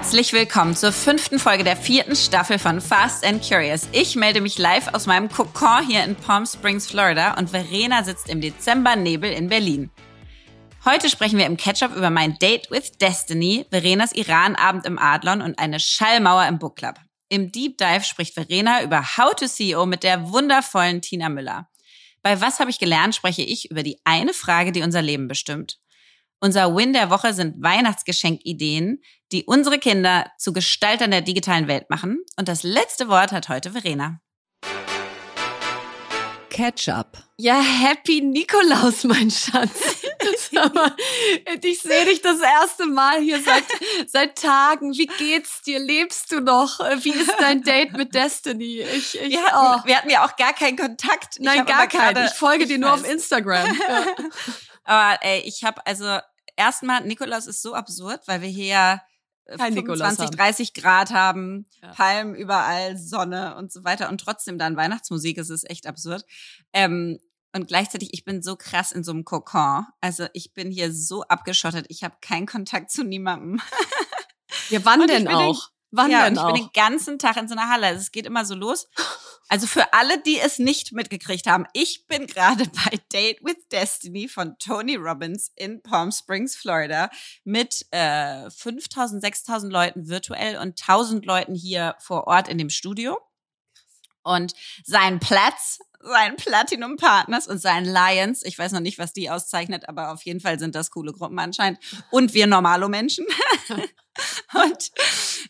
Herzlich willkommen zur fünften Folge der vierten Staffel von Fast and Curious. Ich melde mich live aus meinem Kokon hier in Palm Springs, Florida und Verena sitzt im Dezembernebel in Berlin. Heute sprechen wir im Catch-up über mein Date with Destiny, Verenas Iran-Abend im Adlon und eine Schallmauer im Book Club. Im Deep Dive spricht Verena über How to CEO mit der wundervollen Tina Müller. Bei Was habe ich gelernt spreche ich über die eine Frage, die unser Leben bestimmt. Unser Win der Woche sind Weihnachtsgeschenkideen, die unsere Kinder zu Gestaltern der digitalen Welt machen. Und das letzte Wort hat heute Verena. Ketchup. Ja, Happy Nikolaus, mein Schatz. Aber ich sehe dich das erste Mal hier seit, seit Tagen. Wie geht's dir? Lebst du noch? Wie ist dein Date mit Destiny? Ich, ich, wir, hatten, oh. wir hatten ja auch gar keinen Kontakt. Nein, gar keinen. Ich folge ich dir nur auf Instagram. Ja. Aber ey, ich habe also erstmal, Nikolaus ist so absurd, weil wir hier ja äh, Kein 25, 30 Grad haben, ja. Palmen überall, Sonne und so weiter und trotzdem dann Weihnachtsmusik. Es ist echt absurd. Ähm, und gleichzeitig, ich bin so krass in so einem Kokon. Also ich bin hier so abgeschottet. Ich habe keinen Kontakt zu niemandem. Ja, wann denn auch? Wann ja, denn ich auch? bin den ganzen Tag in so einer Halle. Also es geht immer so los. Also für alle, die es nicht mitgekriegt haben, ich bin gerade bei Date with Destiny von Tony Robbins in Palm Springs, Florida, mit äh, 5000, 6000 Leuten virtuell und 1000 Leuten hier vor Ort in dem Studio. Und sein Platz, sein Platinum Partners und sein Lions, ich weiß noch nicht, was die auszeichnet, aber auf jeden Fall sind das coole Gruppen anscheinend. Und wir normalo Menschen. und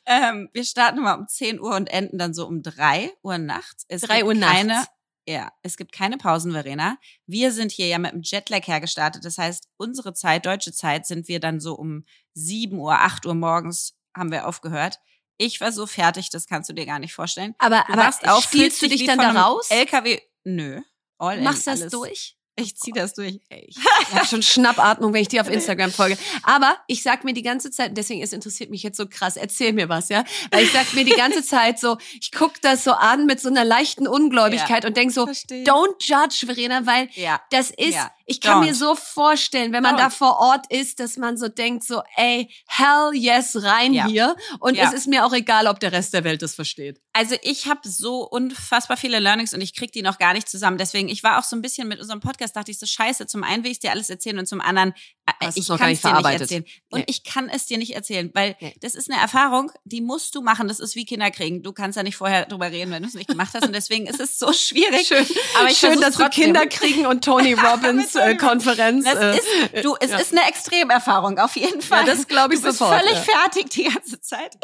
ähm, wir starten mal um 10 Uhr und enden dann so um 3 Uhr nachts. Es 3 Uhr keine, nachts. Ja, es gibt keine Pausen, Verena. Wir sind hier ja mit dem Jetlag hergestartet. Das heißt, unsere Zeit, deutsche Zeit, sind wir dann so um 7 Uhr, 8 Uhr morgens haben wir aufgehört. Ich war so fertig, das kannst du dir gar nicht vorstellen. Aber, du aber auch, spielst du dich dann da raus? LKW, nö. All Machst du das durch? Ich zieh das durch. Ich habe schon Schnappatmung, wenn ich dir auf Instagram folge. Aber ich sag mir die ganze Zeit, deswegen es interessiert mich jetzt so krass, erzähl mir was, ja? Weil ich sag mir die ganze Zeit so, ich guck das so an mit so einer leichten Ungläubigkeit ja, und denk so, verstehe. don't judge, Verena, weil ja, das ist, ja, ich kann don't. mir so vorstellen, wenn man don't. da vor Ort ist, dass man so denkt so, ey, hell yes, rein hier. Und es ist mir auch egal, ob der Rest der Welt das versteht. Also ich habe so unfassbar viele Learnings und ich krieg die noch gar nicht zusammen. Deswegen, ich war auch so ein bisschen mit unserem Podcast, dachte ich so, scheiße, zum einen will ich dir alles erzählen und zum anderen, äh, ich kann es dir nicht erzählen. Und nee. ich kann es dir nicht erzählen, weil nee. das ist eine Erfahrung, die musst du machen. Das ist wie Kinder kriegen. Du kannst ja nicht vorher drüber reden, wenn du es nicht gemacht hast. Und deswegen ist es so schwierig. Schön, aber ich schön dass trotzdem. du Kinder kriegen und Tony Robbins äh, Konferenz. Das äh, ist, du, es ja. ist eine Extremerfahrung, auf jeden Fall. Ja, das glaube ich du bist sofort. völlig ja. fertig die ganze Zeit.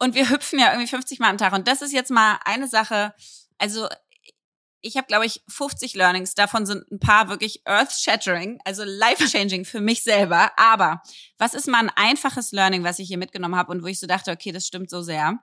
Und wir hüpfen ja irgendwie 50 Mal am Tag. Und das ist jetzt mal eine Sache, also ich habe, glaube ich, 50 Learnings. Davon sind ein paar wirklich earth-shattering, also life-changing für mich selber. Aber was ist mal ein einfaches Learning, was ich hier mitgenommen habe und wo ich so dachte, okay, das stimmt so sehr.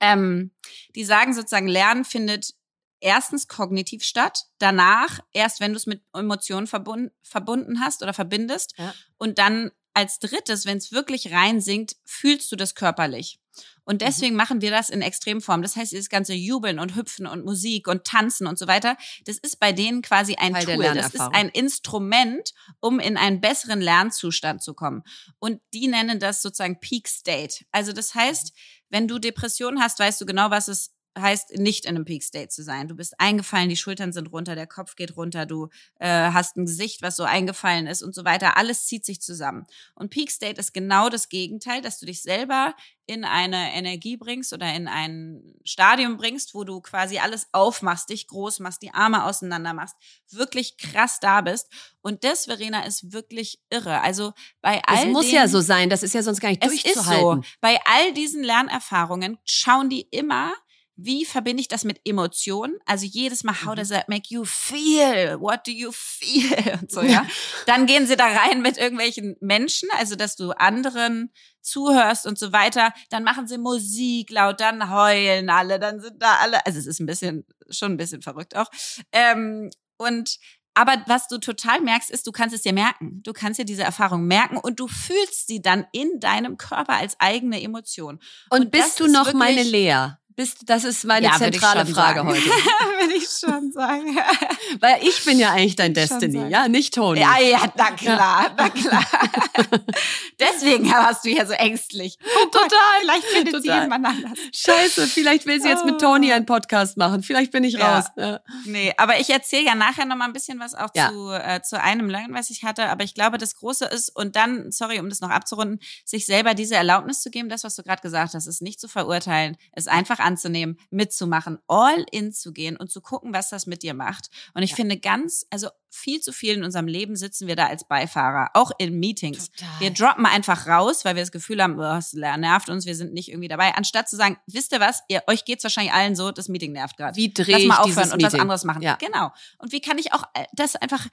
Ähm, die sagen sozusagen, Lernen findet erstens kognitiv statt, danach erst, wenn du es mit Emotionen verbunden, verbunden hast oder verbindest ja. und dann als drittes, wenn es wirklich reinsinkt, fühlst du das körperlich. Und mhm. deswegen mhm. machen wir das in Extremform. Das heißt, dieses ganze Jubeln und Hüpfen und Musik und Tanzen und so weiter, das ist bei denen quasi ein Teil Tool. Das ist ein Instrument, um in einen besseren Lernzustand zu kommen. Und die nennen das sozusagen Peak State. Also das heißt, wenn du Depressionen hast, weißt du genau, was es heißt nicht in einem Peak State zu sein. Du bist eingefallen, die Schultern sind runter, der Kopf geht runter, du äh, hast ein Gesicht, was so eingefallen ist und so weiter. Alles zieht sich zusammen. Und Peak State ist genau das Gegenteil, dass du dich selber in eine Energie bringst oder in ein Stadium bringst, wo du quasi alles aufmachst, dich groß machst, die Arme auseinander machst, wirklich krass da bist. Und das, Verena, ist wirklich irre. Also bei all Es muss den, ja so sein, das ist ja sonst gar nicht durchzuhalten. Ist so. Bei all diesen Lernerfahrungen schauen die immer wie verbinde ich das mit Emotionen? Also jedes Mal, how does that make you feel? What do you feel? Und so, ja. Dann gehen sie da rein mit irgendwelchen Menschen, also dass du anderen zuhörst und so weiter. Dann machen sie Musik laut, dann heulen alle, dann sind da alle, also es ist ein bisschen, schon ein bisschen verrückt auch. Ähm, und aber was du total merkst, ist, du kannst es dir merken. Du kannst dir diese Erfahrung merken und du fühlst sie dann in deinem Körper als eigene Emotion. Und, und bist du noch meine Lea? Bist, das ist meine ja, zentrale Frage sagen. heute. Will ich schon sagen. Weil ich bin ja eigentlich dein Destiny, ja, nicht Toni. Ja, ja, na klar, na klar. Deswegen warst du ja so ängstlich. Oh Total. Vielleicht findet Total. sie jemand anders. Scheiße, vielleicht will sie jetzt mit Toni einen Podcast machen. Vielleicht bin ich raus. Ja. Ja. Nee, aber ich erzähle ja nachher noch mal ein bisschen was auch ja. zu, äh, zu einem Learning, was ich hatte. Aber ich glaube, das Große ist, und dann, sorry, um das noch abzurunden, sich selber diese Erlaubnis zu geben, das, was du gerade gesagt hast, ist nicht zu verurteilen, es einfach anzunehmen, mitzumachen, all in zu gehen und zu gucken, was das mit dir macht. Und ich ja. finde ganz, also viel zu viel in unserem Leben sitzen wir da als Beifahrer, auch in Meetings. Total. Wir droppen einfach raus, weil wir das Gefühl haben, oh, es nervt uns, wir sind nicht irgendwie dabei, anstatt zu sagen, wisst ihr was, ihr, euch geht's wahrscheinlich allen so, das Meeting nervt gerade. Wie drehe ich mal aufhören und was anderes machen. Ja. Genau. Und wie kann ich auch äh, das einfach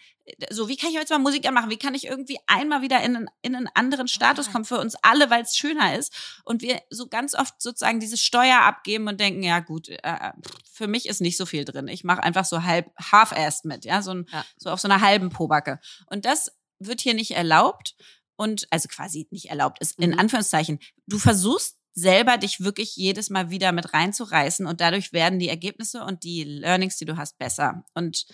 so, wie kann ich jetzt mal Musik anmachen? Wie kann ich irgendwie einmal wieder in einen, in einen anderen Status kommen für uns alle, weil es schöner ist? Und wir so ganz oft sozusagen diese Steuer abgeben und denken, ja gut, äh, für mich ist nicht so viel drin. Ich mache einfach so halb half-assed mit, ja, so, ein, ja. so auf so einer halben Pobacke. Und das wird hier nicht erlaubt und also quasi nicht erlaubt ist in mhm. Anführungszeichen. Du versuchst selber dich wirklich jedes Mal wieder mit reinzureißen und dadurch werden die Ergebnisse und die Learnings, die du hast, besser. Und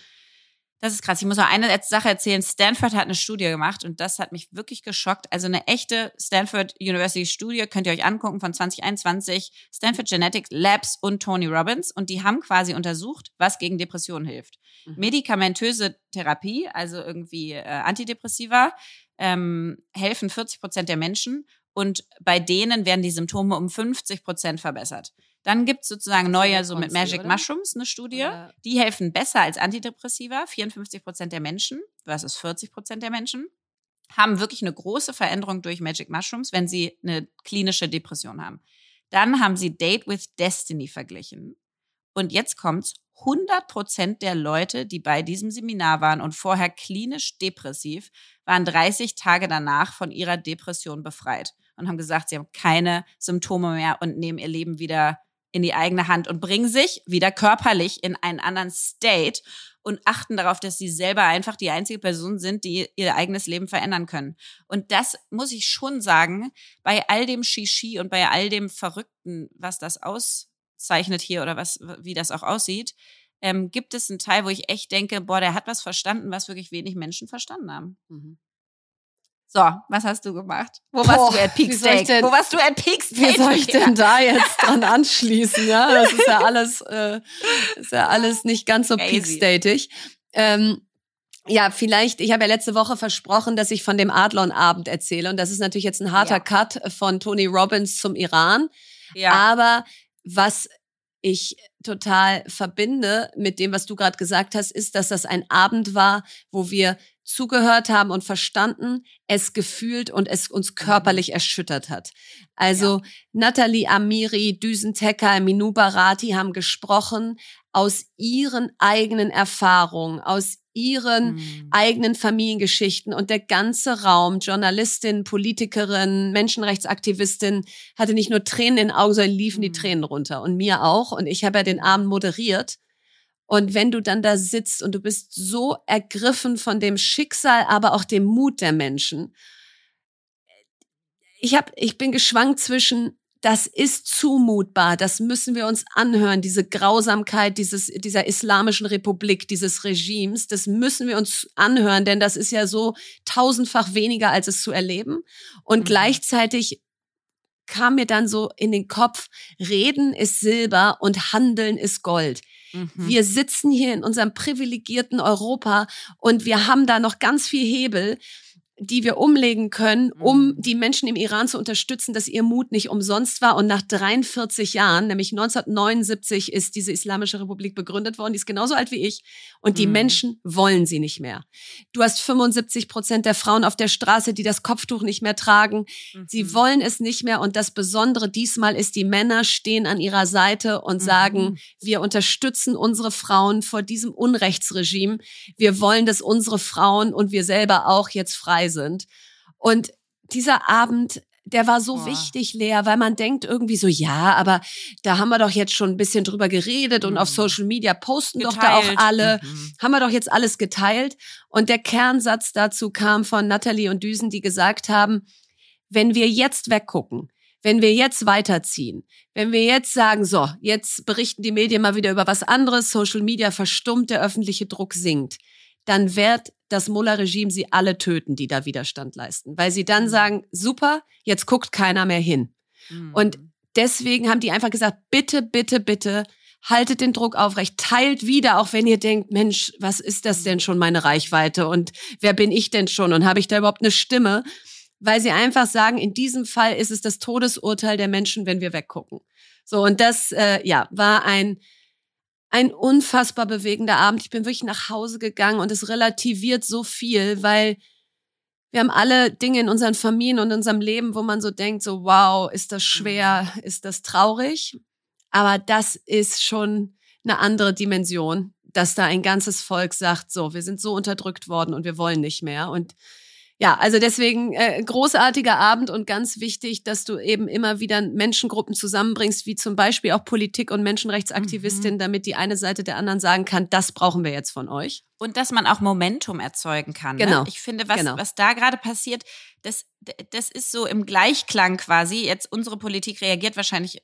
das ist krass. Ich muss noch eine Sache erzählen. Stanford hat eine Studie gemacht und das hat mich wirklich geschockt. Also eine echte Stanford University Studie könnt ihr euch angucken von 2021. Stanford Genetics Labs und Tony Robbins und die haben quasi untersucht, was gegen Depressionen hilft. Mhm. Medikamentöse Therapie, also irgendwie äh, Antidepressiva, ähm, helfen 40 Prozent der Menschen und bei denen werden die Symptome um 50 Prozent verbessert. Dann gibt's sozusagen neue, so mit Magic oder? Mushrooms, eine Studie. Oder? Die helfen besser als Antidepressiva. 54 Prozent der Menschen versus 40 Prozent der Menschen haben wirklich eine große Veränderung durch Magic Mushrooms, wenn sie eine klinische Depression haben. Dann haben sie Date with Destiny verglichen. Und jetzt kommt's. 100 Prozent der Leute, die bei diesem Seminar waren und vorher klinisch depressiv, waren 30 Tage danach von ihrer Depression befreit und haben gesagt, sie haben keine Symptome mehr und nehmen ihr Leben wieder in die eigene Hand und bringen sich wieder körperlich in einen anderen State und achten darauf, dass sie selber einfach die einzige Person sind, die ihr eigenes Leben verändern können. Und das muss ich schon sagen, bei all dem Shishi und bei all dem Verrückten, was das auszeichnet hier oder was, wie das auch aussieht, ähm, gibt es einen Teil, wo ich echt denke, boah, der hat was verstanden, was wirklich wenig Menschen verstanden haben. Mhm. So, was hast du gemacht? Wo Boah, warst du at Peak Steak? Denn, Wo warst du at Peak Steak? Wie soll ich denn da jetzt dran anschließen? Ja, das ist ja alles, äh, ist ja alles nicht ganz so Peak Statig. Ähm, ja, vielleicht, ich habe ja letzte Woche versprochen, dass ich von dem Adlon-Abend erzähle. Und das ist natürlich jetzt ein harter ja. Cut von Tony Robbins zum Iran. Ja. Aber was ich total verbinde mit dem, was du gerade gesagt hast, ist, dass das ein Abend war, wo wir zugehört haben und verstanden, es gefühlt und es uns körperlich erschüttert hat. Also ja. Nathalie Amiri, Düsentecker, Minu Barati haben gesprochen aus ihren eigenen Erfahrungen, aus ihren mhm. eigenen Familiengeschichten und der ganze Raum, Journalistin, Politikerin, Menschenrechtsaktivistin, hatte nicht nur Tränen in den Augen, sondern liefen mhm. die Tränen runter und mir auch. Und ich habe ja den Abend moderiert. Und wenn du dann da sitzt und du bist so ergriffen von dem Schicksal, aber auch dem Mut der Menschen, ich hab, ich bin geschwankt zwischen das ist zumutbar, das müssen wir uns anhören, diese Grausamkeit dieses, dieser islamischen Republik, dieses Regimes, das müssen wir uns anhören, denn das ist ja so tausendfach weniger, als es zu erleben. Und mhm. gleichzeitig kam mir dann so in den Kopf, Reden ist Silber und Handeln ist Gold. Mhm. Wir sitzen hier in unserem privilegierten Europa und wir haben da noch ganz viel Hebel die wir umlegen können, um mhm. die Menschen im Iran zu unterstützen, dass ihr Mut nicht umsonst war. Und nach 43 Jahren, nämlich 1979, ist diese Islamische Republik begründet worden. Die ist genauso alt wie ich. Und die mhm. Menschen wollen sie nicht mehr. Du hast 75 Prozent der Frauen auf der Straße, die das Kopftuch nicht mehr tragen. Mhm. Sie wollen es nicht mehr. Und das Besondere diesmal ist, die Männer stehen an ihrer Seite und sagen, mhm. wir unterstützen unsere Frauen vor diesem Unrechtsregime. Wir wollen, dass unsere Frauen und wir selber auch jetzt frei sind. Und dieser Abend, der war so Boah. wichtig, Lea, weil man denkt irgendwie so, ja, aber da haben wir doch jetzt schon ein bisschen drüber geredet mhm. und auf mhm. Social Media posten geteilt. doch da auch alle, mhm. haben wir doch jetzt alles geteilt. Und der Kernsatz dazu kam von Natalie und Düsen, die gesagt haben, wenn wir jetzt weggucken, wenn wir jetzt weiterziehen, wenn wir jetzt sagen, so, jetzt berichten die Medien mal wieder über was anderes, Social Media verstummt, der öffentliche Druck sinkt, dann wird das Mullah-Regime sie alle töten, die da Widerstand leisten, weil sie dann mhm. sagen, super, jetzt guckt keiner mehr hin. Mhm. Und deswegen haben die einfach gesagt, bitte, bitte, bitte, haltet den Druck aufrecht, teilt wieder, auch wenn ihr denkt, Mensch, was ist das denn schon meine Reichweite und wer bin ich denn schon und habe ich da überhaupt eine Stimme? Weil sie einfach sagen, in diesem Fall ist es das Todesurteil der Menschen, wenn wir weggucken. So und das, äh, ja, war ein ein unfassbar bewegender Abend. Ich bin wirklich nach Hause gegangen und es relativiert so viel, weil wir haben alle Dinge in unseren Familien und in unserem Leben, wo man so denkt, so wow, ist das schwer, mhm. ist das traurig? Aber das ist schon eine andere Dimension, dass da ein ganzes Volk sagt, so, wir sind so unterdrückt worden und wir wollen nicht mehr. Und ja, also deswegen äh, großartiger Abend und ganz wichtig, dass du eben immer wieder Menschengruppen zusammenbringst, wie zum Beispiel auch Politik und Menschenrechtsaktivistinnen, mhm. damit die eine Seite der anderen sagen kann, das brauchen wir jetzt von euch. Und dass man auch Momentum erzeugen kann. Ne? Genau. Ne? Ich finde, was, genau. was da gerade passiert, das, das ist so im Gleichklang quasi. Jetzt unsere Politik reagiert wahrscheinlich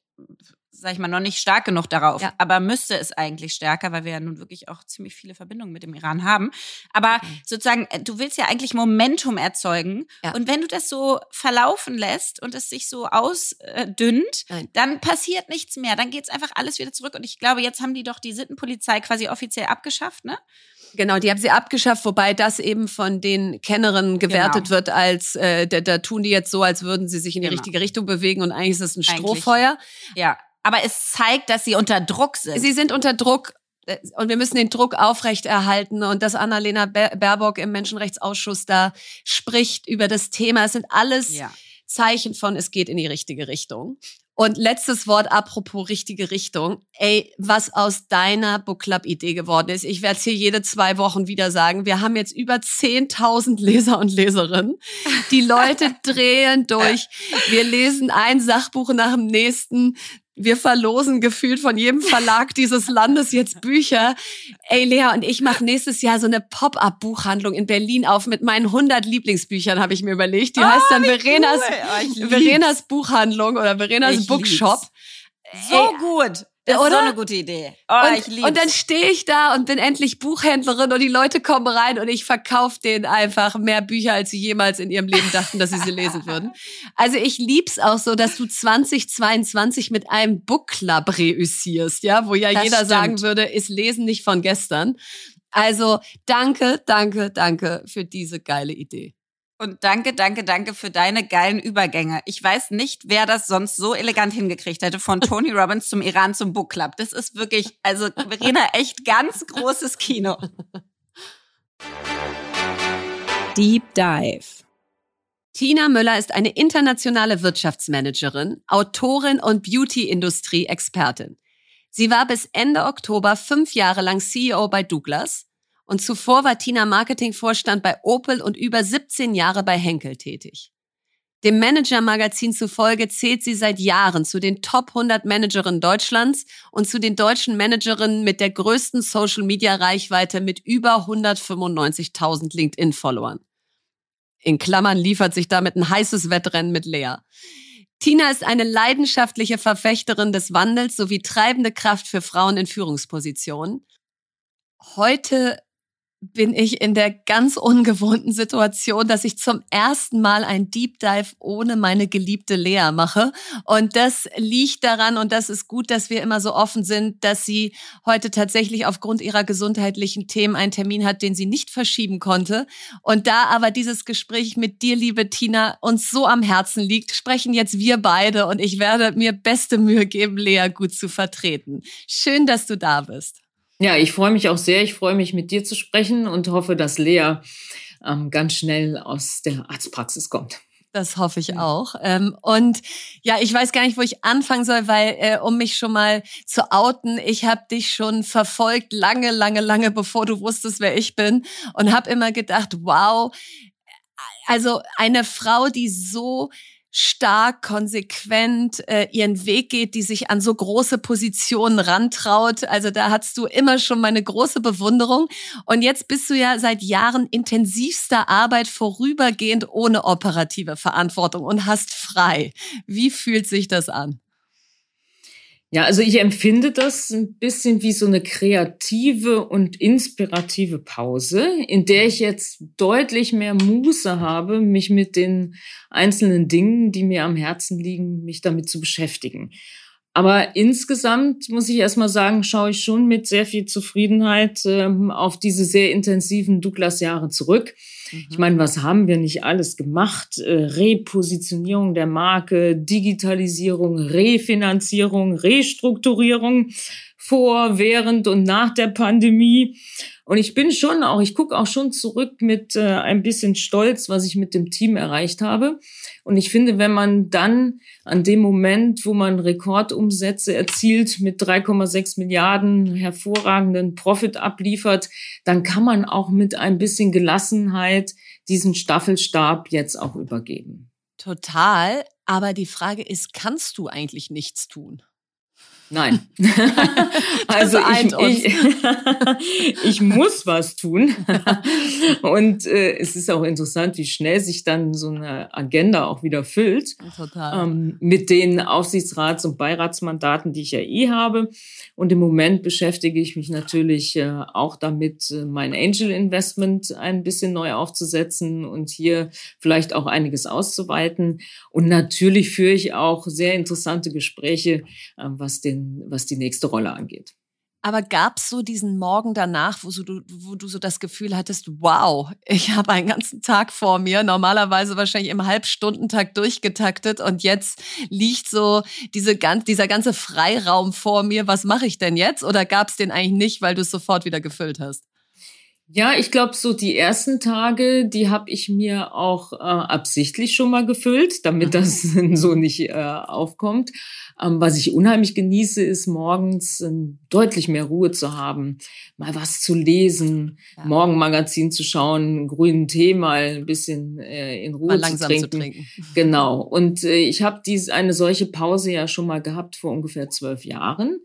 sag ich mal, noch nicht stark genug darauf. Ja. Aber müsste es eigentlich stärker, weil wir ja nun wirklich auch ziemlich viele Verbindungen mit dem Iran haben. Aber okay. sozusagen, äh, du willst ja eigentlich Momentum erzeugen. Ja. Und wenn du das so verlaufen lässt und es sich so ausdünnt, Nein. dann passiert nichts mehr. Dann geht es einfach alles wieder zurück. Und ich glaube, jetzt haben die doch die Sittenpolizei quasi offiziell abgeschafft, ne? Genau, die haben sie abgeschafft, wobei das eben von den Kennerinnen gewertet genau. wird als, äh, da, da tun die jetzt so, als würden sie sich in die genau. richtige Richtung bewegen und eigentlich ist es ein Strohfeuer. Eigentlich, ja, aber es zeigt, dass sie unter Druck sind. Sie sind unter Druck äh, und wir müssen den Druck aufrechterhalten und dass Annalena Baerbock im Menschenrechtsausschuss da spricht über das Thema. Es sind alles ja. Zeichen von, es geht in die richtige Richtung. Und letztes Wort apropos richtige Richtung. Ey, was aus deiner Book Club Idee geworden ist. Ich werde es hier jede zwei Wochen wieder sagen. Wir haben jetzt über 10.000 Leser und Leserinnen. Die Leute drehen durch. Wir lesen ein Sachbuch nach dem nächsten wir verlosen gefühlt von jedem Verlag dieses Landes jetzt Bücher. Ey, Lea und ich mache nächstes Jahr so eine Pop-up-Buchhandlung in Berlin auf mit meinen 100 Lieblingsbüchern, habe ich mir überlegt. Die oh, heißt dann Verenas, cool. oh, Verenas Buchhandlung oder Verenas Bookshop. So Ey, gut. Das Oder? ist so eine gute Idee. Oh, und, ich lieb's. Und dann stehe ich da und bin endlich Buchhändlerin und die Leute kommen rein und ich verkaufe denen einfach mehr Bücher, als sie jemals in ihrem Leben dachten, dass sie sie lesen würden. Also ich lieb's auch so, dass du 2022 mit einem Book Club reüssierst, ja, wo ja das jeder stimmt. sagen würde, ist Lesen nicht von gestern. Also danke, danke, danke für diese geile Idee. Und danke, danke, danke für deine geilen Übergänge. Ich weiß nicht, wer das sonst so elegant hingekriegt hätte, von Tony Robbins zum Iran zum Book Club. Das ist wirklich, also Verena, echt ganz großes Kino. Deep Dive. Tina Müller ist eine internationale Wirtschaftsmanagerin, Autorin und Beauty-Industrie-Expertin. Sie war bis Ende Oktober fünf Jahre lang CEO bei Douglas und zuvor war Tina Marketingvorstand bei Opel und über 17 Jahre bei Henkel tätig. Dem Manager-Magazin zufolge zählt sie seit Jahren zu den Top 100 Managerinnen Deutschlands und zu den deutschen Managerinnen mit der größten Social-Media-Reichweite mit über 195.000 LinkedIn-Followern. In Klammern liefert sich damit ein heißes Wettrennen mit Lea. Tina ist eine leidenschaftliche Verfechterin des Wandels sowie treibende Kraft für Frauen in Führungspositionen. Heute bin ich in der ganz ungewohnten Situation, dass ich zum ersten Mal ein Deep Dive ohne meine geliebte Lea mache. Und das liegt daran, und das ist gut, dass wir immer so offen sind, dass sie heute tatsächlich aufgrund ihrer gesundheitlichen Themen einen Termin hat, den sie nicht verschieben konnte. Und da aber dieses Gespräch mit dir, liebe Tina, uns so am Herzen liegt, sprechen jetzt wir beide und ich werde mir beste Mühe geben, Lea gut zu vertreten. Schön, dass du da bist. Ja, ich freue mich auch sehr. Ich freue mich, mit dir zu sprechen und hoffe, dass Lea ähm, ganz schnell aus der Arztpraxis kommt. Das hoffe ich auch. Ähm, und ja, ich weiß gar nicht, wo ich anfangen soll, weil äh, um mich schon mal zu outen, ich habe dich schon verfolgt lange, lange, lange, bevor du wusstest, wer ich bin und habe immer gedacht, wow, also eine Frau, die so stark, konsequent äh, ihren Weg geht, die sich an so große Positionen rantraut. Also da hast du immer schon meine große Bewunderung. Und jetzt bist du ja seit Jahren intensivster Arbeit vorübergehend ohne operative Verantwortung und hast frei. Wie fühlt sich das an? Ja, also ich empfinde das ein bisschen wie so eine kreative und inspirative Pause, in der ich jetzt deutlich mehr Muße habe, mich mit den einzelnen Dingen, die mir am Herzen liegen, mich damit zu beschäftigen. Aber insgesamt muss ich erstmal sagen, schaue ich schon mit sehr viel Zufriedenheit ähm, auf diese sehr intensiven Douglas-Jahre zurück. Mhm. Ich meine, was haben wir nicht alles gemacht? Äh, Repositionierung der Marke, Digitalisierung, Refinanzierung, Restrukturierung vor, während und nach der Pandemie. Und ich bin schon auch, ich gucke auch schon zurück mit äh, ein bisschen Stolz, was ich mit dem Team erreicht habe. Und ich finde, wenn man dann an dem Moment, wo man Rekordumsätze erzielt mit 3,6 Milliarden hervorragenden Profit abliefert, dann kann man auch mit ein bisschen Gelassenheit diesen Staffelstab jetzt auch übergeben. Total. Aber die Frage ist, kannst du eigentlich nichts tun? Nein. also ich, ich, ich, muss was tun. Und äh, es ist auch interessant, wie schnell sich dann so eine Agenda auch wieder füllt. Total. Ähm, mit den Aufsichtsrats- und Beiratsmandaten, die ich ja eh habe. Und im Moment beschäftige ich mich natürlich äh, auch damit, äh, mein Angel Investment ein bisschen neu aufzusetzen und hier vielleicht auch einiges auszuweiten. Und natürlich führe ich auch sehr interessante Gespräche, äh, was den was die nächste Rolle angeht. Aber gab es so diesen Morgen danach, wo, so du, wo du so das Gefühl hattest, wow, ich habe einen ganzen Tag vor mir, normalerweise wahrscheinlich im Halbstundentag durchgetaktet und jetzt liegt so diese, dieser ganze Freiraum vor mir, was mache ich denn jetzt? Oder gab es den eigentlich nicht, weil du es sofort wieder gefüllt hast? Ja, ich glaube, so die ersten Tage, die habe ich mir auch äh, absichtlich schon mal gefüllt, damit mhm. das so nicht äh, aufkommt. Ähm, was ich unheimlich genieße, ist morgens äh, deutlich mehr Ruhe zu haben, mal was zu lesen, ja. Morgenmagazin zu schauen, grünen Tee mal ein bisschen äh, in Ruhe mal langsam zu trinken. Zu trinken. Genau. Und äh, ich habe dies eine solche Pause ja schon mal gehabt vor ungefähr zwölf Jahren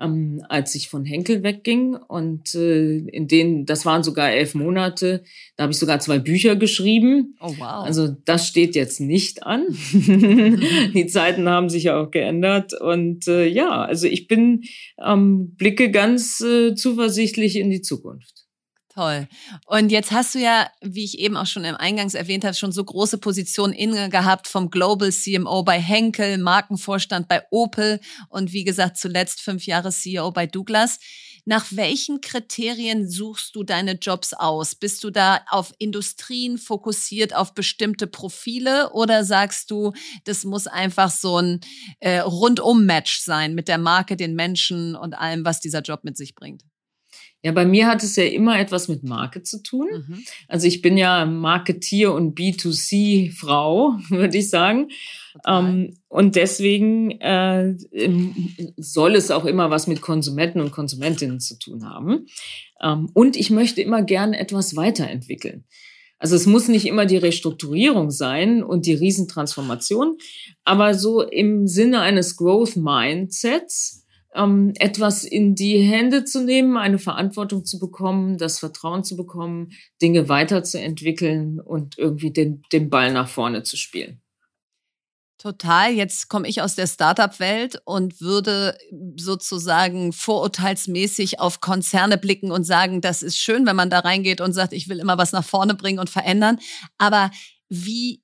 ähm, als ich von Henkel wegging. Und äh, in denen, das waren sogar elf Monate, da habe ich sogar zwei Bücher geschrieben. Oh wow. Also das steht jetzt nicht an. Die Zeiten haben sich ja auch geändert. Und äh, ja, also ich bin ähm, blicke ganz äh, zuversichtlich in die Zukunft. Toll. Und jetzt hast du ja, wie ich eben auch schon im Eingangs erwähnt habe, schon so große Positionen inne gehabt vom Global CMO bei Henkel, Markenvorstand bei Opel und wie gesagt zuletzt fünf Jahre CEO bei Douglas. Nach welchen Kriterien suchst du deine Jobs aus? Bist du da auf Industrien fokussiert, auf bestimmte Profile oder sagst du, das muss einfach so ein äh, Rundum-Match sein mit der Marke, den Menschen und allem, was dieser Job mit sich bringt? Ja, bei mir hat es ja immer etwas mit Marke zu tun. Mhm. Also ich bin ja Marketier und B2C-Frau, würde ich sagen. Ähm, und deswegen äh, soll es auch immer was mit Konsumenten und Konsumentinnen zu tun haben. Ähm, und ich möchte immer gerne etwas weiterentwickeln. Also es muss nicht immer die Restrukturierung sein und die Riesentransformation, aber so im Sinne eines Growth Mindsets ähm, etwas in die Hände zu nehmen, eine Verantwortung zu bekommen, das Vertrauen zu bekommen, Dinge weiterzuentwickeln und irgendwie den, den Ball nach vorne zu spielen. Total. Jetzt komme ich aus der Startup-Welt und würde sozusagen vorurteilsmäßig auf Konzerne blicken und sagen, das ist schön, wenn man da reingeht und sagt, ich will immer was nach vorne bringen und verändern. Aber wie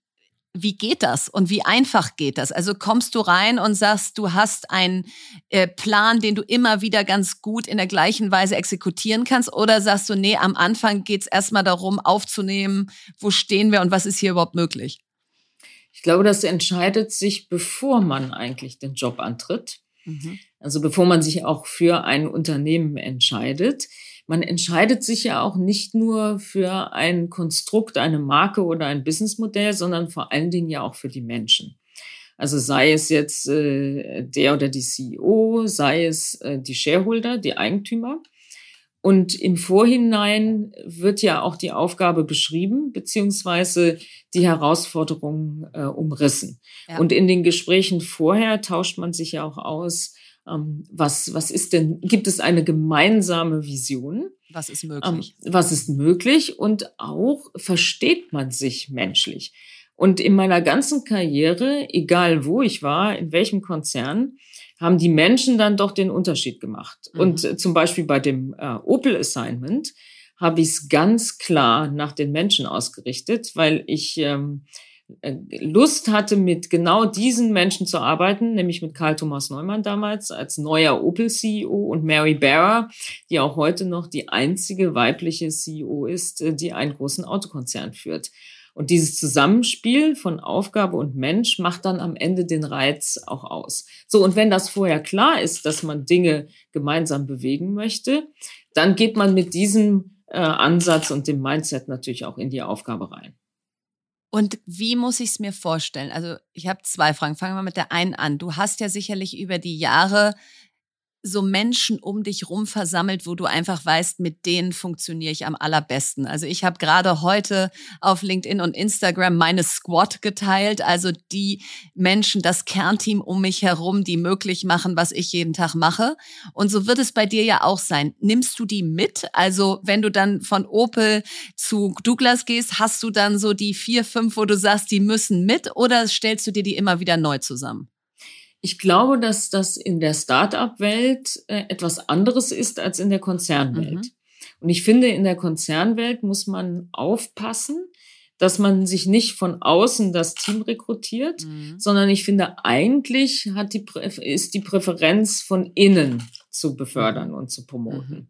wie geht das und wie einfach geht das? Also kommst du rein und sagst, du hast einen äh, Plan, den du immer wieder ganz gut in der gleichen Weise exekutieren kannst? Oder sagst du, nee, am Anfang geht es erstmal darum, aufzunehmen, wo stehen wir und was ist hier überhaupt möglich? Ich glaube, das entscheidet sich, bevor man eigentlich den Job antritt. Mhm. Also bevor man sich auch für ein Unternehmen entscheidet man entscheidet sich ja auch nicht nur für ein Konstrukt, eine Marke oder ein Businessmodell, sondern vor allen Dingen ja auch für die Menschen. Also sei es jetzt äh, der oder die CEO, sei es äh, die Shareholder, die Eigentümer. Und im Vorhinein wird ja auch die Aufgabe beschrieben, beziehungsweise die Herausforderungen äh, umrissen. Ja. Und in den Gesprächen vorher tauscht man sich ja auch aus, ähm, was, was ist denn, gibt es eine gemeinsame Vision? Was ist möglich? Ähm, was ist möglich? Und auch versteht man sich menschlich? Und in meiner ganzen Karriere, egal wo ich war, in welchem Konzern, haben die Menschen dann doch den Unterschied gemacht. Mhm. Und äh, zum Beispiel bei dem äh, Opel Assignment habe ich es ganz klar nach den Menschen ausgerichtet, weil ich ähm, äh, Lust hatte, mit genau diesen Menschen zu arbeiten, nämlich mit Karl Thomas Neumann damals als neuer Opel-CEO und Mary Barra, die auch heute noch die einzige weibliche CEO ist, äh, die einen großen Autokonzern führt. Und dieses Zusammenspiel von Aufgabe und Mensch macht dann am Ende den Reiz auch aus. So, und wenn das vorher klar ist, dass man Dinge gemeinsam bewegen möchte, dann geht man mit diesem äh, Ansatz und dem Mindset natürlich auch in die Aufgabe rein. Und wie muss ich es mir vorstellen? Also ich habe zwei Fragen. Fangen wir mit der einen an. Du hast ja sicherlich über die Jahre so Menschen um dich rum versammelt, wo du einfach weißt, mit denen funktioniere ich am allerbesten. Also ich habe gerade heute auf LinkedIn und Instagram meine Squad geteilt, also die Menschen, das Kernteam um mich herum, die möglich machen, was ich jeden Tag mache. Und so wird es bei dir ja auch sein. Nimmst du die mit? Also wenn du dann von Opel zu Douglas gehst, hast du dann so die vier, fünf, wo du sagst, die müssen mit oder stellst du dir die immer wieder neu zusammen? Ich glaube, dass das in der Start-up-Welt äh, etwas anderes ist als in der Konzernwelt. Mhm. Und ich finde, in der Konzernwelt muss man aufpassen, dass man sich nicht von außen das Team rekrutiert, mhm. sondern ich finde, eigentlich hat die, ist die Präferenz von innen zu befördern mhm. und zu promoten. Mhm.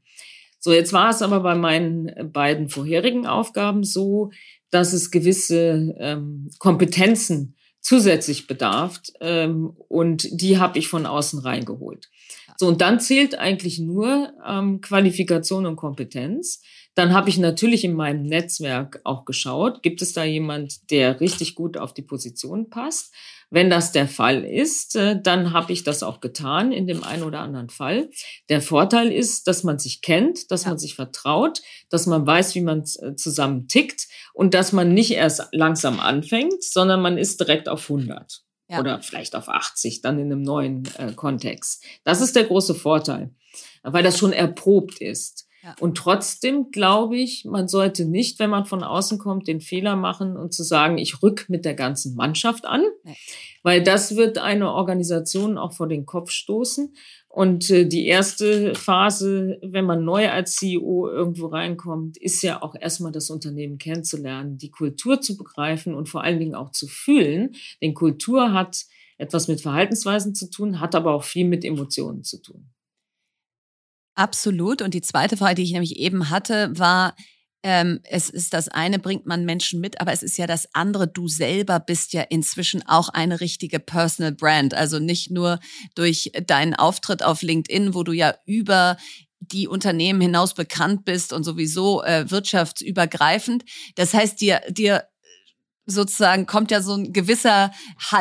So, jetzt war es aber bei meinen beiden vorherigen Aufgaben so, dass es gewisse ähm, Kompetenzen zusätzlich bedarf ähm, und die habe ich von außen reingeholt. So, und dann zählt eigentlich nur ähm, Qualifikation und Kompetenz. Dann habe ich natürlich in meinem Netzwerk auch geschaut, gibt es da jemand, der richtig gut auf die Position passt. Wenn das der Fall ist, äh, dann habe ich das auch getan in dem einen oder anderen Fall. Der Vorteil ist, dass man sich kennt, dass ja. man sich vertraut, dass man weiß, wie man äh, zusammen tickt und dass man nicht erst langsam anfängt, sondern man ist direkt auf 100 ja. oder vielleicht auf 80, dann in einem neuen äh, Kontext. Das ist der große Vorteil, weil das schon erprobt ist. Und trotzdem glaube ich, man sollte nicht, wenn man von außen kommt, den Fehler machen und zu sagen, ich rück mit der ganzen Mannschaft an, ja. weil das wird eine Organisation auch vor den Kopf stoßen. Und äh, die erste Phase, wenn man neu als CEO irgendwo reinkommt, ist ja auch erstmal das Unternehmen kennenzulernen, die Kultur zu begreifen und vor allen Dingen auch zu fühlen. Denn Kultur hat etwas mit Verhaltensweisen zu tun, hat aber auch viel mit Emotionen zu tun. Absolut. Und die zweite Frage, die ich nämlich eben hatte, war, ähm, es ist das eine, bringt man Menschen mit, aber es ist ja das andere, du selber bist ja inzwischen auch eine richtige Personal Brand. Also nicht nur durch deinen Auftritt auf LinkedIn, wo du ja über die Unternehmen hinaus bekannt bist und sowieso äh, wirtschaftsübergreifend. Das heißt, dir, dir sozusagen kommt ja so ein gewisser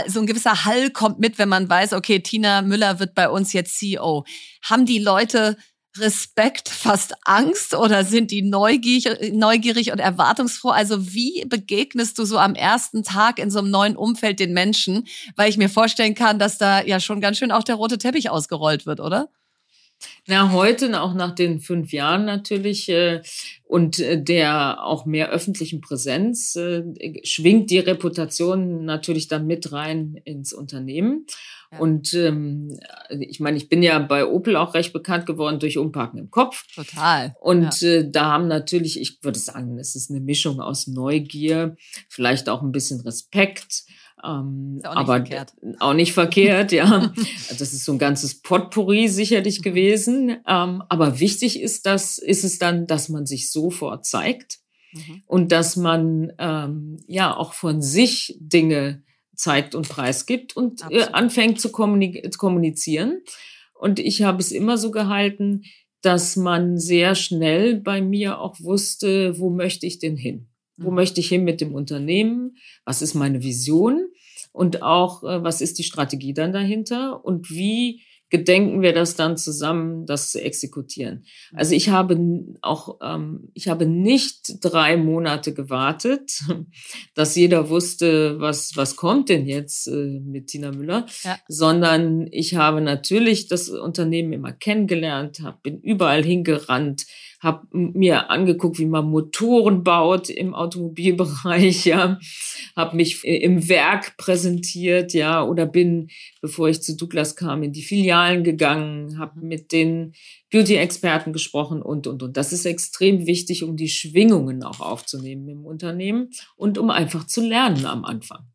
so ein gewisser Hall kommt mit, wenn man weiß, okay, Tina Müller wird bei uns jetzt CEO. Haben die Leute Respekt, fast Angst oder sind die neugierig, neugierig und erwartungsfroh? Also wie begegnest du so am ersten Tag in so einem neuen Umfeld den Menschen? Weil ich mir vorstellen kann, dass da ja schon ganz schön auch der rote Teppich ausgerollt wird, oder? Na, heute, auch nach den fünf Jahren natürlich äh, und äh, der auch mehr öffentlichen Präsenz, äh, schwingt die Reputation natürlich dann mit rein ins Unternehmen. Ja. Und ähm, ich meine, ich bin ja bei Opel auch recht bekannt geworden durch Umparken im Kopf. Total. Und ja. äh, da haben natürlich, ich würde sagen, es ist eine Mischung aus Neugier, vielleicht auch ein bisschen Respekt ähm, auch aber verkehrt. auch nicht verkehrt, ja. das ist so ein ganzes Potpourri sicherlich mhm. gewesen. Ähm, aber wichtig ist das, ist es dann, dass man sich sofort zeigt mhm. und dass man ähm, ja auch von sich Dinge zeigt und preisgibt und äh, anfängt zu kommunizieren. Und ich habe es immer so gehalten, dass man sehr schnell bei mir auch wusste, wo möchte ich denn hin? Wo mhm. möchte ich hin mit dem Unternehmen? Was ist meine Vision? Und auch, äh, was ist die Strategie dann dahinter? Und wie gedenken wir das dann zusammen, das zu exekutieren. Also ich habe auch, ähm, ich habe nicht drei Monate gewartet, dass jeder wusste, was, was kommt denn jetzt äh, mit Tina Müller, ja. sondern ich habe natürlich das Unternehmen immer kennengelernt, hab, bin überall hingerannt, habe mir angeguckt, wie man Motoren baut im Automobilbereich, ja, habe mich im Werk präsentiert, ja, oder bin, bevor ich zu Douglas kam, in die Filialen gegangen, habe mit den Beauty-Experten gesprochen und, und, und. Das ist extrem wichtig, um die Schwingungen auch aufzunehmen im Unternehmen und um einfach zu lernen am Anfang.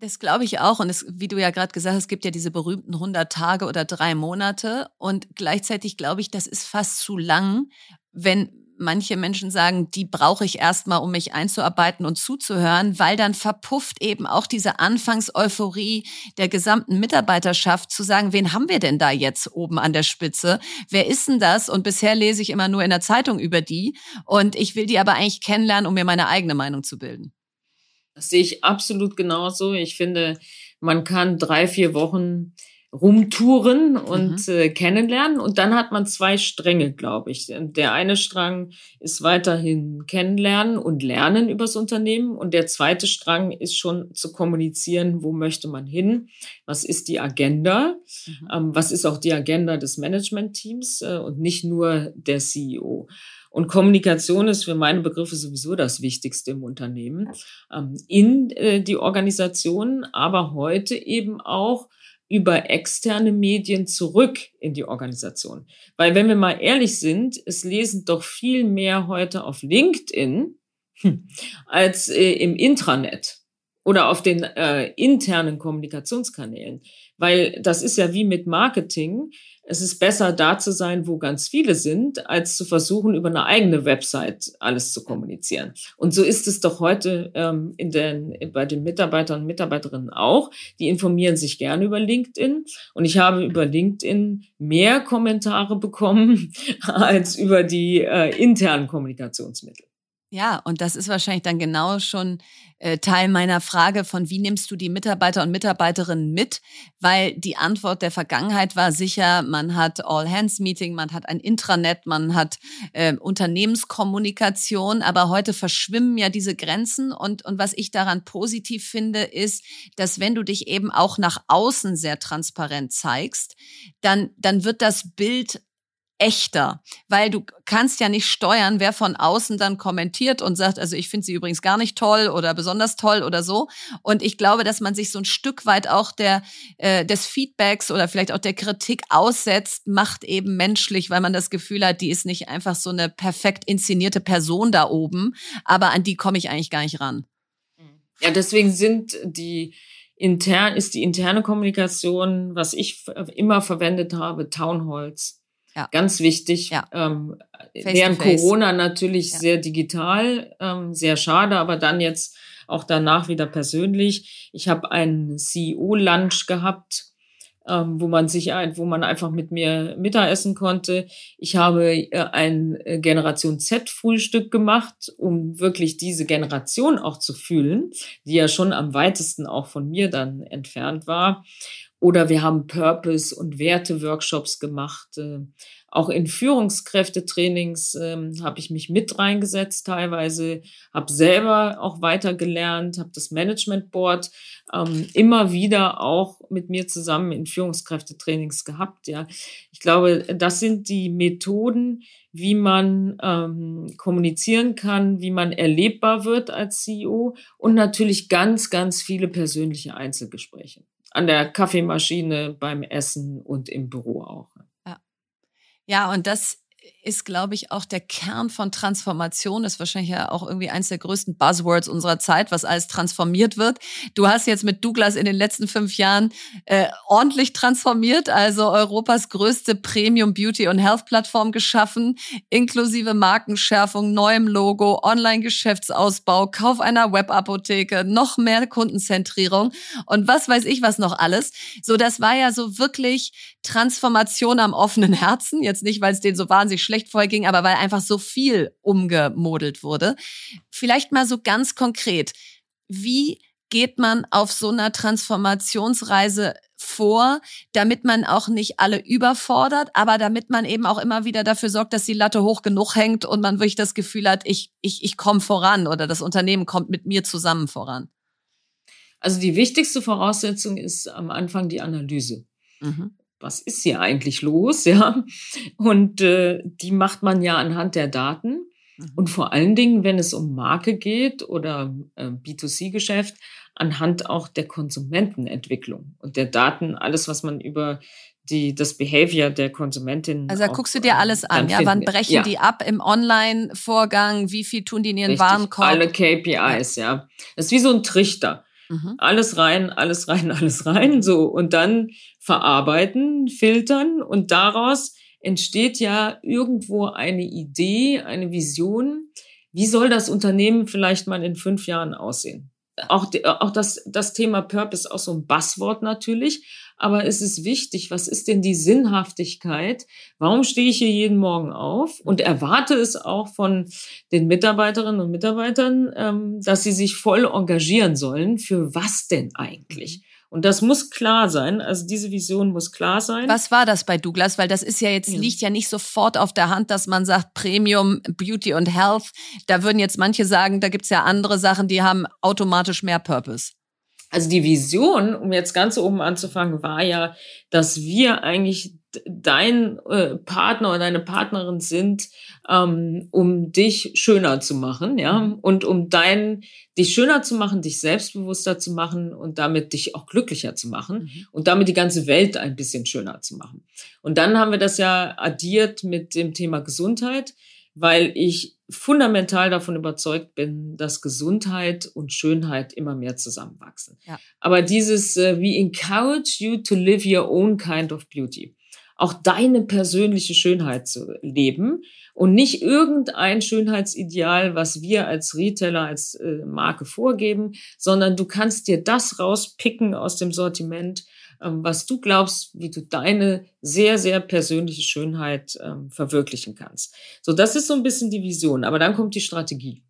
Das glaube ich auch. Und es, wie du ja gerade gesagt hast, es gibt ja diese berühmten 100 Tage oder drei Monate. Und gleichzeitig glaube ich, das ist fast zu lang, wenn manche Menschen sagen, die brauche ich erstmal, um mich einzuarbeiten und zuzuhören, weil dann verpufft eben auch diese Anfangseuphorie der gesamten Mitarbeiterschaft zu sagen, wen haben wir denn da jetzt oben an der Spitze? Wer ist denn das? Und bisher lese ich immer nur in der Zeitung über die und ich will die aber eigentlich kennenlernen, um mir meine eigene Meinung zu bilden. Das sehe ich absolut genauso. Ich finde, man kann drei, vier Wochen rumtouren und mhm. äh, kennenlernen. Und dann hat man zwei Stränge, glaube ich. Der eine Strang ist weiterhin kennenlernen und lernen übers Unternehmen. Und der zweite Strang ist schon zu kommunizieren, wo möchte man hin? Was ist die Agenda? Mhm. Ähm, was ist auch die Agenda des Management-Teams äh, und nicht nur der CEO? Und Kommunikation ist für meine Begriffe sowieso das Wichtigste im Unternehmen, ähm, in äh, die Organisation, aber heute eben auch über externe Medien zurück in die Organisation. Weil wenn wir mal ehrlich sind, es lesen doch viel mehr heute auf LinkedIn hm, als äh, im Intranet oder auf den äh, internen Kommunikationskanälen. Weil das ist ja wie mit Marketing es ist besser da zu sein, wo ganz viele sind, als zu versuchen, über eine eigene Website alles zu kommunizieren. Und so ist es doch heute ähm, in den, bei den Mitarbeitern und Mitarbeiterinnen auch. Die informieren sich gerne über LinkedIn. Und ich habe über LinkedIn mehr Kommentare bekommen als über die äh, internen Kommunikationsmittel. Ja, und das ist wahrscheinlich dann genau schon äh, Teil meiner Frage von, wie nimmst du die Mitarbeiter und Mitarbeiterinnen mit? Weil die Antwort der Vergangenheit war sicher, man hat All-Hands-Meeting, man hat ein Intranet, man hat äh, Unternehmenskommunikation, aber heute verschwimmen ja diese Grenzen und, und was ich daran positiv finde, ist, dass wenn du dich eben auch nach außen sehr transparent zeigst, dann, dann wird das Bild echter, weil du kannst ja nicht steuern, wer von außen dann kommentiert und sagt, also ich finde sie übrigens gar nicht toll oder besonders toll oder so. Und ich glaube, dass man sich so ein Stück weit auch der äh, des Feedbacks oder vielleicht auch der Kritik aussetzt, macht eben menschlich, weil man das Gefühl hat, die ist nicht einfach so eine perfekt inszenierte Person da oben, aber an die komme ich eigentlich gar nicht ran. Ja, deswegen sind die intern ist die interne Kommunikation, was ich immer verwendet habe, Townhalls ja. Ganz wichtig. Ja. Ähm, während Corona natürlich ja. sehr digital, ähm, sehr schade, aber dann jetzt auch danach wieder persönlich. Ich habe einen CEO-Lunch gehabt, ähm, wo man sich ein, wo man einfach mit mir Mittagessen konnte. Ich habe äh, ein äh, Generation Z-Frühstück gemacht, um wirklich diese Generation auch zu fühlen, die ja schon am weitesten auch von mir dann entfernt war. Oder wir haben Purpose- und Werte-Workshops gemacht. Äh, auch in Führungskräftetrainings ähm, habe ich mich mit reingesetzt teilweise, habe selber auch weiter gelernt, habe das Management Board ähm, immer wieder auch mit mir zusammen in Führungskräftetrainings gehabt. Ja, ich glaube, das sind die Methoden, wie man ähm, kommunizieren kann, wie man erlebbar wird als CEO und natürlich ganz, ganz viele persönliche Einzelgespräche an der Kaffeemaschine, beim Essen und im Büro auch. Ja, ja und das ist, glaube ich, auch der Kern von Transformation. ist wahrscheinlich ja auch irgendwie eins der größten Buzzwords unserer Zeit, was alles transformiert wird. Du hast jetzt mit Douglas in den letzten fünf Jahren äh, ordentlich transformiert, also Europas größte Premium Beauty und Health Plattform geschaffen, inklusive Markenschärfung, neuem Logo, Online-Geschäftsausbau, Kauf einer Webapotheke, noch mehr Kundenzentrierung und was weiß ich was noch alles. So, das war ja so wirklich Transformation am offenen Herzen. Jetzt nicht, weil es denen so wahnsinnig schlecht vorher ging, aber weil einfach so viel umgemodelt wurde. Vielleicht mal so ganz konkret. Wie geht man auf so einer Transformationsreise vor, damit man auch nicht alle überfordert, aber damit man eben auch immer wieder dafür sorgt, dass die Latte hoch genug hängt und man wirklich das Gefühl hat, ich, ich, ich komme voran oder das Unternehmen kommt mit mir zusammen voran? Also die wichtigste Voraussetzung ist am Anfang die Analyse. Mhm. Was ist hier eigentlich los? Ja, und äh, die macht man ja anhand der Daten. Mhm. Und vor allen Dingen, wenn es um Marke geht oder äh, B2C-Geschäft, anhand auch der Konsumentenentwicklung und der Daten, alles, was man über die, das Behavior der Konsumentin. Also da guckst du dir alles an, ja? Wann brechen ja. die ab im Online-Vorgang? Wie viel tun die in ihren Richtig, Warenkorb? Alle KPIs, ja. ja. Das ist wie so ein Trichter. Mhm. Alles rein, alles rein, alles rein, so. Und dann verarbeiten, filtern und daraus entsteht ja irgendwo eine Idee, eine Vision. Wie soll das Unternehmen vielleicht mal in fünf Jahren aussehen? Auch, auch das, das Thema Purpose ist auch so ein Basswort natürlich. Aber es ist wichtig, was ist denn die Sinnhaftigkeit? Warum stehe ich hier jeden Morgen auf und erwarte es auch von den Mitarbeiterinnen und Mitarbeitern, ähm, dass sie sich voll engagieren sollen? Für was denn eigentlich? Und das muss klar sein. Also diese Vision muss klar sein. Was war das bei Douglas? Weil das ist ja jetzt, ja. liegt ja nicht sofort auf der Hand, dass man sagt Premium, Beauty und Health. Da würden jetzt manche sagen, da gibt's ja andere Sachen, die haben automatisch mehr Purpose. Also die Vision, um jetzt ganz oben anzufangen, war ja, dass wir eigentlich dein äh, Partner oder deine Partnerin sind, ähm, um dich schöner zu machen, ja, mhm. und um dein, dich schöner zu machen, dich selbstbewusster zu machen und damit dich auch glücklicher zu machen mhm. und damit die ganze Welt ein bisschen schöner zu machen. Und dann haben wir das ja addiert mit dem Thema Gesundheit weil ich fundamental davon überzeugt bin, dass Gesundheit und Schönheit immer mehr zusammenwachsen. Ja. Aber dieses, äh, we encourage you to live your own kind of beauty. Auch deine persönliche Schönheit zu leben und nicht irgendein Schönheitsideal, was wir als Retailer, als äh, Marke vorgeben, sondern du kannst dir das rauspicken aus dem Sortiment, was du glaubst, wie du deine sehr, sehr persönliche Schönheit ähm, verwirklichen kannst. So, das ist so ein bisschen die Vision. Aber dann kommt die Strategie.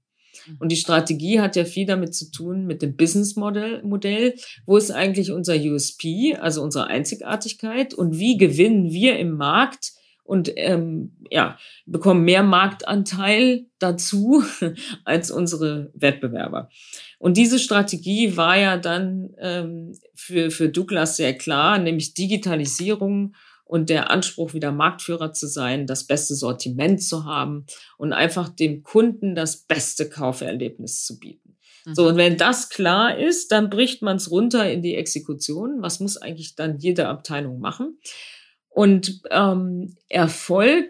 Mhm. Und die Strategie hat ja viel damit zu tun mit dem Business-Modell, Modell. Wo ist eigentlich unser USP, also unsere Einzigartigkeit? Und wie gewinnen wir im Markt und ähm, ja, bekommen mehr Marktanteil dazu als unsere Wettbewerber. Und diese Strategie war ja dann ähm, für, für Douglas sehr klar, nämlich Digitalisierung und der Anspruch, wieder Marktführer zu sein, das beste Sortiment zu haben und einfach dem Kunden das beste Kauferlebnis zu bieten. So, mhm. und wenn das klar ist, dann bricht man es runter in die Exekution. Was muss eigentlich dann jede Abteilung machen? Und ähm, Erfolg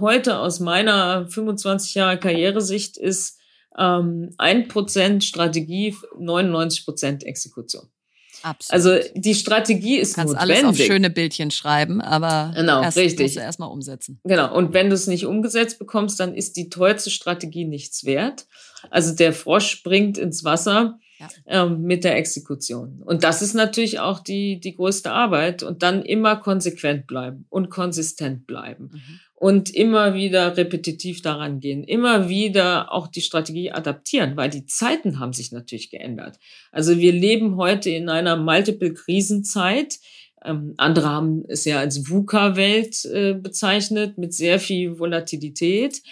heute aus meiner 25 Jahre Karrieresicht ist ähm, 1% Strategie, 99% Exekution. Absolut. Also die Strategie ist du kannst notwendig. alles auf schöne Bildchen schreiben, aber genau, erst richtig. musst du erstmal umsetzen. Genau. Und wenn du es nicht umgesetzt bekommst, dann ist die tollste Strategie nichts wert. Also der Frosch springt ins Wasser ja. ähm, mit der Exekution. Und das ist natürlich auch die, die größte Arbeit. Und dann immer konsequent bleiben und konsistent bleiben. Mhm. Und immer wieder repetitiv daran gehen, immer wieder auch die Strategie adaptieren, weil die Zeiten haben sich natürlich geändert. Also wir leben heute in einer Multiple-Krisenzeit. Ähm, andere haben es ja als VUCA-Welt äh, bezeichnet, mit sehr viel Volatilität.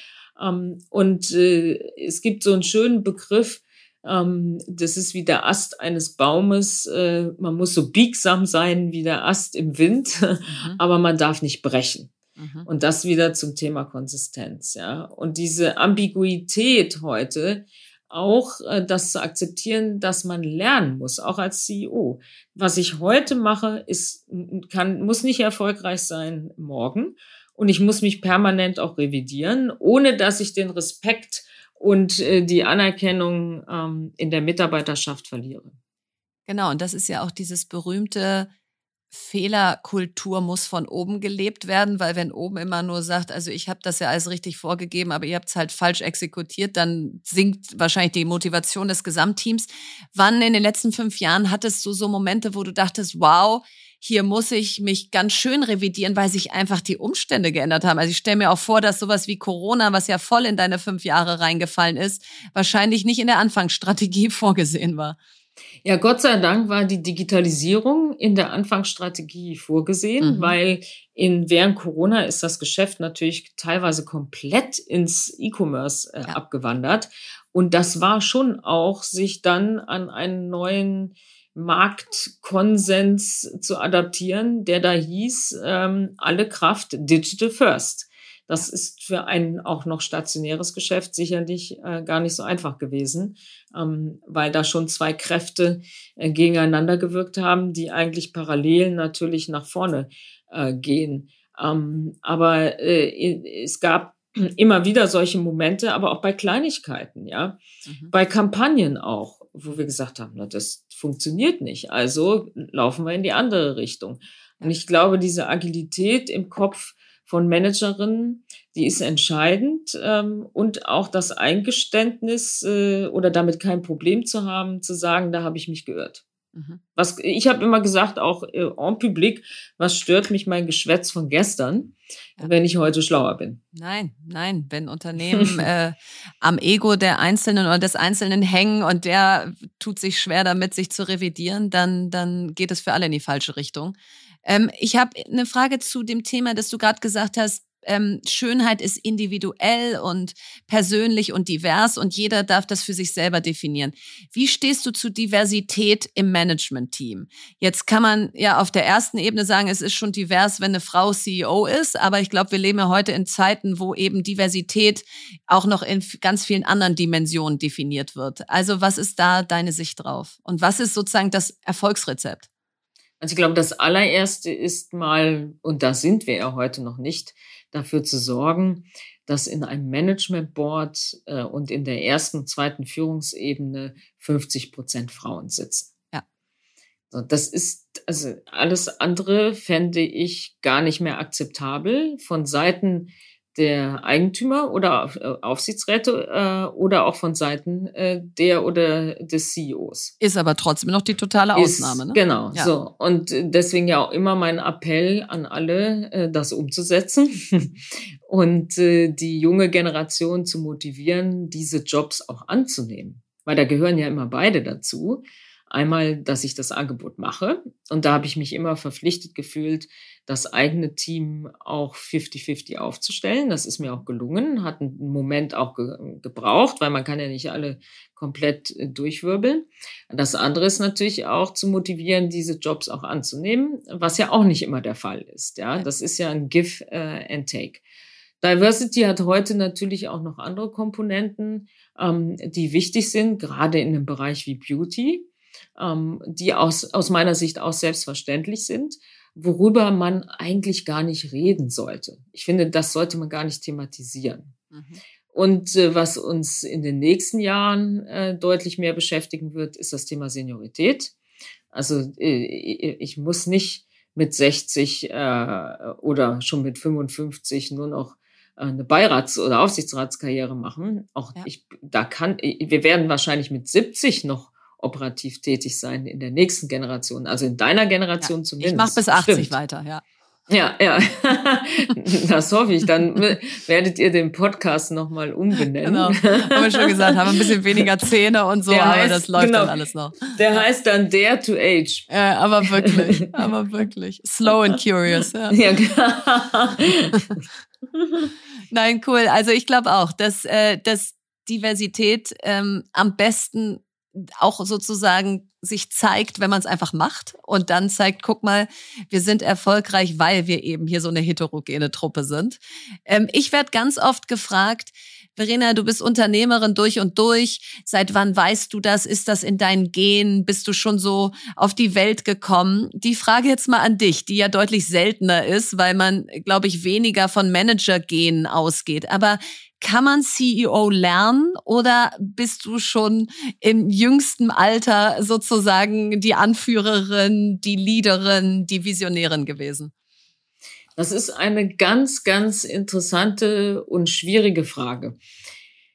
Ähm, und äh, es gibt so einen schönen Begriff, ähm, das ist wie der Ast eines Baumes. Äh, man muss so biegsam sein wie der Ast im Wind, mhm. aber man darf nicht brechen. Mhm. Und das wieder zum Thema Konsistenz, ja. Und diese Ambiguität heute, auch äh, das zu akzeptieren, dass man lernen muss, auch als CEO. Was ich heute mache, ist, kann, muss nicht erfolgreich sein morgen. Und ich muss mich permanent auch revidieren, ohne dass ich den Respekt und äh, die Anerkennung ähm, in der Mitarbeiterschaft verliere. Genau, und das ist ja auch dieses berühmte Fehlerkultur muss von oben gelebt werden, weil wenn oben immer nur sagt, also ich habe das ja alles richtig vorgegeben, aber ihr habt es halt falsch exekutiert, dann sinkt wahrscheinlich die Motivation des Gesamtteams. Wann in den letzten fünf Jahren hattest du so Momente, wo du dachtest, wow, hier muss ich mich ganz schön revidieren, weil sich einfach die Umstände geändert haben. Also ich stelle mir auch vor, dass sowas wie Corona, was ja voll in deine fünf Jahre reingefallen ist, wahrscheinlich nicht in der Anfangsstrategie vorgesehen war. Ja, Gott sei Dank war die Digitalisierung in der Anfangsstrategie vorgesehen, mhm. weil in während Corona ist das Geschäft natürlich teilweise komplett ins E-Commerce äh, ja. abgewandert. Und das war schon auch, sich dann an einen neuen Marktkonsens zu adaptieren, der da hieß, ähm, alle Kraft Digital First. Das ist für ein auch noch stationäres Geschäft sicherlich äh, gar nicht so einfach gewesen, ähm, weil da schon zwei Kräfte äh, gegeneinander gewirkt haben, die eigentlich parallel natürlich nach vorne äh, gehen. Ähm, aber äh, es gab immer wieder solche Momente, aber auch bei Kleinigkeiten, ja, mhm. bei Kampagnen auch, wo wir gesagt haben, na, das funktioniert nicht, also laufen wir in die andere Richtung. Und ich glaube, diese Agilität im Kopf von Managerinnen, die ist entscheidend ähm, und auch das Eingeständnis äh, oder damit kein Problem zu haben, zu sagen, da habe ich mich geirrt. Mhm. Was ich habe immer gesagt, auch äh, en public, was stört mich mein Geschwätz von gestern, ja. wenn ich heute schlauer bin? Nein, nein, wenn Unternehmen äh, am Ego der Einzelnen oder des Einzelnen hängen und der tut sich schwer damit, sich zu revidieren, dann dann geht es für alle in die falsche Richtung. Ähm, ich habe eine Frage zu dem Thema, dass du gerade gesagt hast, ähm, Schönheit ist individuell und persönlich und divers und jeder darf das für sich selber definieren. Wie stehst du zu Diversität im Management-Team? Jetzt kann man ja auf der ersten Ebene sagen, es ist schon divers, wenn eine Frau CEO ist, aber ich glaube, wir leben ja heute in Zeiten, wo eben Diversität auch noch in ganz vielen anderen Dimensionen definiert wird. Also was ist da deine Sicht drauf? Und was ist sozusagen das Erfolgsrezept? Also ich glaube, das allererste ist mal, und da sind wir ja heute noch nicht, dafür zu sorgen, dass in einem Management Board äh, und in der ersten, zweiten Führungsebene 50 Prozent Frauen sitzen. Ja. So, das ist, also alles andere fände ich gar nicht mehr akzeptabel von Seiten der Eigentümer oder äh, Aufsichtsräte äh, oder auch von Seiten äh, der oder des CEOs. Ist aber trotzdem noch die totale Ausnahme. Ist, ne? Genau, ja. so. Und deswegen ja auch immer mein Appell an alle, äh, das umzusetzen und äh, die junge Generation zu motivieren, diese Jobs auch anzunehmen. Weil da gehören ja immer beide dazu. Einmal, dass ich das Angebot mache. Und da habe ich mich immer verpflichtet gefühlt, das eigene Team auch 50-50 aufzustellen. Das ist mir auch gelungen, hat einen Moment auch ge gebraucht, weil man kann ja nicht alle komplett äh, durchwirbeln. Das andere ist natürlich auch zu motivieren, diese Jobs auch anzunehmen, was ja auch nicht immer der Fall ist. Ja, das ist ja ein Give äh, and Take. Diversity hat heute natürlich auch noch andere Komponenten, ähm, die wichtig sind, gerade in einem Bereich wie Beauty ähm, die aus, aus meiner Sicht auch selbstverständlich sind, worüber man eigentlich gar nicht reden sollte. Ich finde, das sollte man gar nicht thematisieren. Mhm. Und äh, was uns in den nächsten Jahren äh, deutlich mehr beschäftigen wird, ist das Thema Seniorität. Also äh, ich muss nicht mit 60 äh, oder schon mit 55 nur noch äh, eine Beirats- oder Aufsichtsratskarriere machen. Auch ja. ich, da kann, wir werden wahrscheinlich mit 70 noch operativ tätig sein in der nächsten Generation, also in deiner Generation ja, zumindest. Ich mache bis 80 Stimmt. weiter, ja. Ja, ja, das hoffe ich. Dann werdet ihr den Podcast nochmal umbenennen. Genau, haben wir schon gesagt, haben ein bisschen weniger Zähne und so, der aber heißt, das läuft genau, dann alles noch. Der heißt dann Dare to Age. Ja, aber wirklich, aber wirklich. Slow and curious. Ja, ja klar. Nein, cool. Also ich glaube auch, dass, äh, dass Diversität ähm, am besten auch sozusagen sich zeigt, wenn man es einfach macht und dann zeigt, guck mal, wir sind erfolgreich, weil wir eben hier so eine heterogene Truppe sind. Ähm, ich werde ganz oft gefragt, Verena, du bist Unternehmerin durch und durch. Seit wann weißt du das? Ist das in deinen Genen? Bist du schon so auf die Welt gekommen? Die Frage jetzt mal an dich, die ja deutlich seltener ist, weil man, glaube ich, weniger von Manager-Genen ausgeht. Aber kann man CEO lernen oder bist du schon im jüngsten Alter sozusagen die Anführerin, die Leaderin, die Visionärin gewesen? Das ist eine ganz, ganz interessante und schwierige Frage,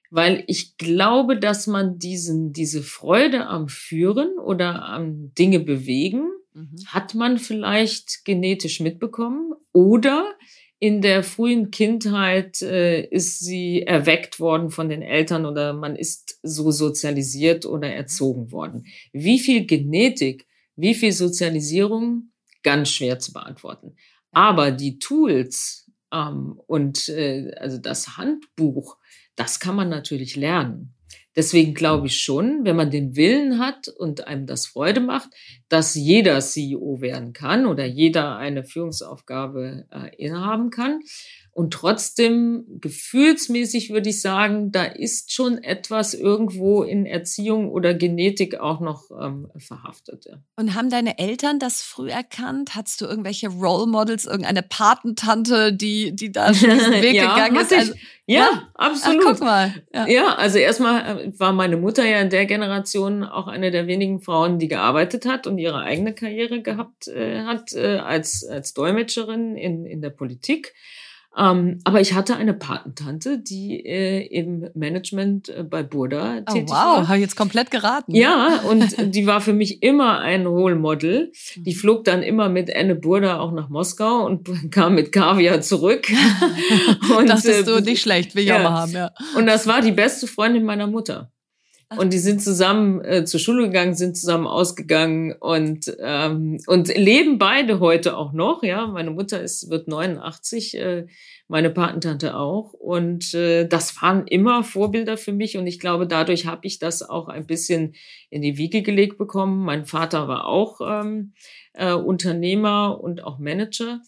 weil ich glaube, dass man diesen, diese Freude am Führen oder am Dinge bewegen, mhm. hat man vielleicht genetisch mitbekommen oder in der frühen Kindheit äh, ist sie erweckt worden von den Eltern oder man ist so sozialisiert oder erzogen worden. Wie viel Genetik, wie viel Sozialisierung, ganz schwer zu beantworten. Aber die Tools ähm, und äh, also das Handbuch, das kann man natürlich lernen. Deswegen glaube ich schon, wenn man den Willen hat und einem das Freude macht, dass jeder CEO werden kann oder jeder eine Führungsaufgabe äh, innehaben kann. Und trotzdem, gefühlsmäßig würde ich sagen, da ist schon etwas irgendwo in Erziehung oder Genetik auch noch ähm, verhaftet. Ja. Und haben deine Eltern das früh erkannt? Hattest du irgendwelche Role Models, irgendeine Patentante, die, die da diesen Weg ja, gegangen ist? Also, ja, ja, absolut. Ach, guck mal. Ja. ja, also erstmal äh, war meine Mutter ja in der Generation auch eine der wenigen Frauen, die gearbeitet hat und ihre eigene Karriere gehabt äh, hat äh, als, als Dolmetscherin in, in der Politik. Ähm, aber ich hatte eine Patentante, die äh, im Management äh, bei Burda oh, tätig wow, war. Wow, habe ich jetzt komplett geraten. Ja, und die war für mich immer ein Role Model. Die mhm. flog dann immer mit Anne Burda auch nach Moskau und kam mit Kaviar zurück. und, das ist so äh, nicht schlecht, will ich ja. auch mal haben, ja. Und das war die beste Freundin meiner Mutter. Und die sind zusammen äh, zur Schule gegangen, sind zusammen ausgegangen und ähm, und leben beide heute auch noch. Ja, meine Mutter ist wird 89, äh, meine Patentante auch. Und äh, das waren immer Vorbilder für mich. Und ich glaube, dadurch habe ich das auch ein bisschen in die Wiege gelegt bekommen. Mein Vater war auch ähm, äh, Unternehmer und auch Manager.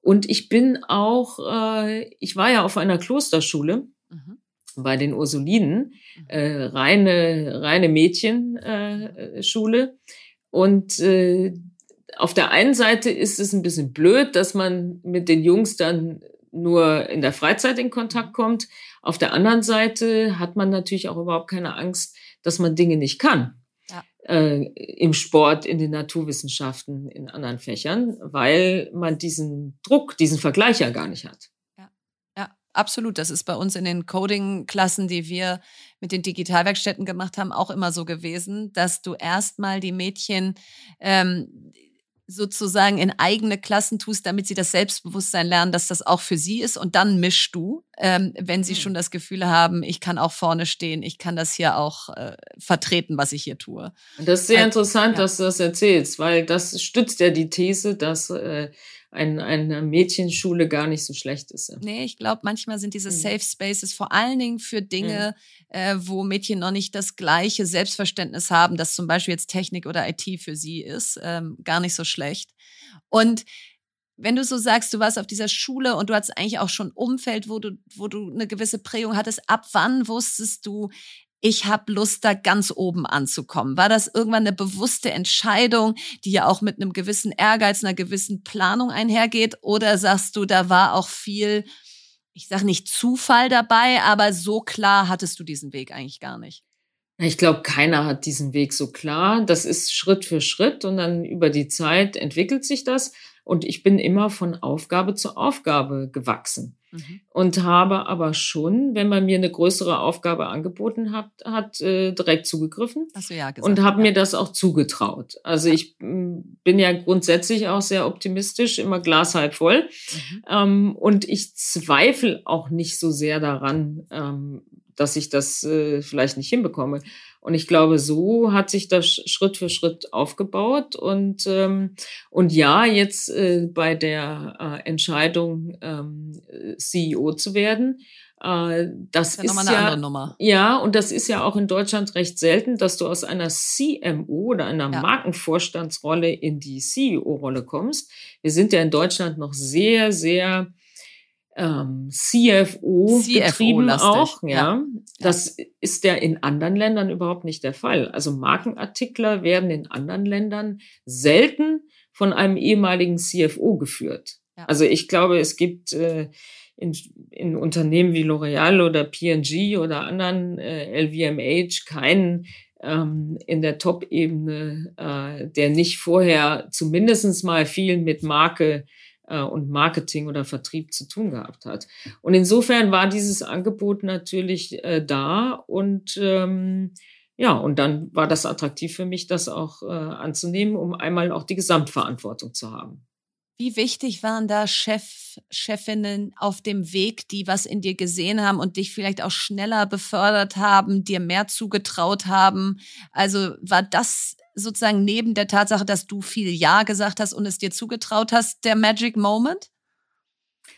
Und ich bin auch, äh, ich war ja auf einer Klosterschule. Mhm bei den Ursulinen, mhm. äh, reine, reine Mädchenschule. Äh, und äh, auf der einen Seite ist es ein bisschen blöd, dass man mit den Jungs dann nur in der Freizeit in Kontakt mhm. kommt. Auf der anderen Seite hat man natürlich auch überhaupt keine Angst, dass man Dinge nicht kann. Ja. Äh, Im Sport, in den Naturwissenschaften, in anderen Fächern, weil man diesen Druck, diesen Vergleich ja gar nicht hat. Absolut, das ist bei uns in den Coding-Klassen, die wir mit den Digitalwerkstätten gemacht haben, auch immer so gewesen, dass du erstmal die Mädchen ähm, sozusagen in eigene Klassen tust, damit sie das Selbstbewusstsein lernen, dass das auch für sie ist. Und dann mischst du, ähm, wenn sie mhm. schon das Gefühl haben, ich kann auch vorne stehen, ich kann das hier auch äh, vertreten, was ich hier tue. Das ist sehr also, interessant, ja. dass du das erzählst, weil das stützt ja die These, dass äh, ein, eine Mädchenschule gar nicht so schlecht ist. Nee, ich glaube, manchmal sind diese mhm. Safe Spaces vor allen Dingen für Dinge, mhm. äh, wo Mädchen noch nicht das gleiche Selbstverständnis haben, dass zum Beispiel jetzt Technik oder IT für sie ist, ähm, gar nicht so schlecht. Und wenn du so sagst, du warst auf dieser Schule und du hattest eigentlich auch schon Umfeld, wo du, wo du eine gewisse Prägung hattest, ab wann wusstest du, ich habe Lust, da ganz oben anzukommen? War das irgendwann eine bewusste Entscheidung, die ja auch mit einem gewissen Ehrgeiz, einer gewissen Planung einhergeht? Oder sagst du, da war auch viel, ich sage nicht Zufall dabei, aber so klar hattest du diesen Weg eigentlich gar nicht? Ich glaube, keiner hat diesen Weg so klar. Das ist Schritt für Schritt und dann über die Zeit entwickelt sich das. Und ich bin immer von Aufgabe zu Aufgabe gewachsen. Mhm. Und habe aber schon, wenn man mir eine größere Aufgabe angeboten hat, hat äh, direkt zugegriffen. Hast du ja gesagt. Und habe ja. mir das auch zugetraut. Also ich mm, bin ja grundsätzlich auch sehr optimistisch, immer Glas halb voll. Mhm. Ähm, und ich zweifle auch nicht so sehr daran, ähm, dass ich das äh, vielleicht nicht hinbekomme. Und ich glaube, so hat sich das Schritt für Schritt aufgebaut. Und, ähm, und ja, jetzt äh, bei der äh, Entscheidung, ähm, CEO zu werden, äh, das, das ist, ist ja, ja, und das ist ja auch in Deutschland recht selten, dass du aus einer CMO oder einer ja. Markenvorstandsrolle in die CEO-Rolle kommst. Wir sind ja in Deutschland noch sehr, sehr ähm, CFO, CFO betrieben auch, ja. ja. Das ist ja in anderen Ländern überhaupt nicht der Fall. Also Markenartikler werden in anderen Ländern selten von einem ehemaligen CFO geführt. Ja. Also ich glaube, es gibt äh, in, in Unternehmen wie L'Oreal oder P&G oder anderen äh, LVMH keinen ähm, in der Top-Ebene, äh, der nicht vorher zumindestens mal viel mit Marke äh, und Marketing oder Vertrieb zu tun gehabt hat. Und insofern war dieses Angebot natürlich äh, da und ähm, ja, und dann war das attraktiv für mich, das auch äh, anzunehmen, um einmal auch die Gesamtverantwortung zu haben. Wie wichtig waren da Chef, Chefinnen auf dem Weg, die was in dir gesehen haben und dich vielleicht auch schneller befördert haben, dir mehr zugetraut haben? Also war das sozusagen neben der Tatsache, dass du viel Ja gesagt hast und es dir zugetraut hast, der Magic Moment?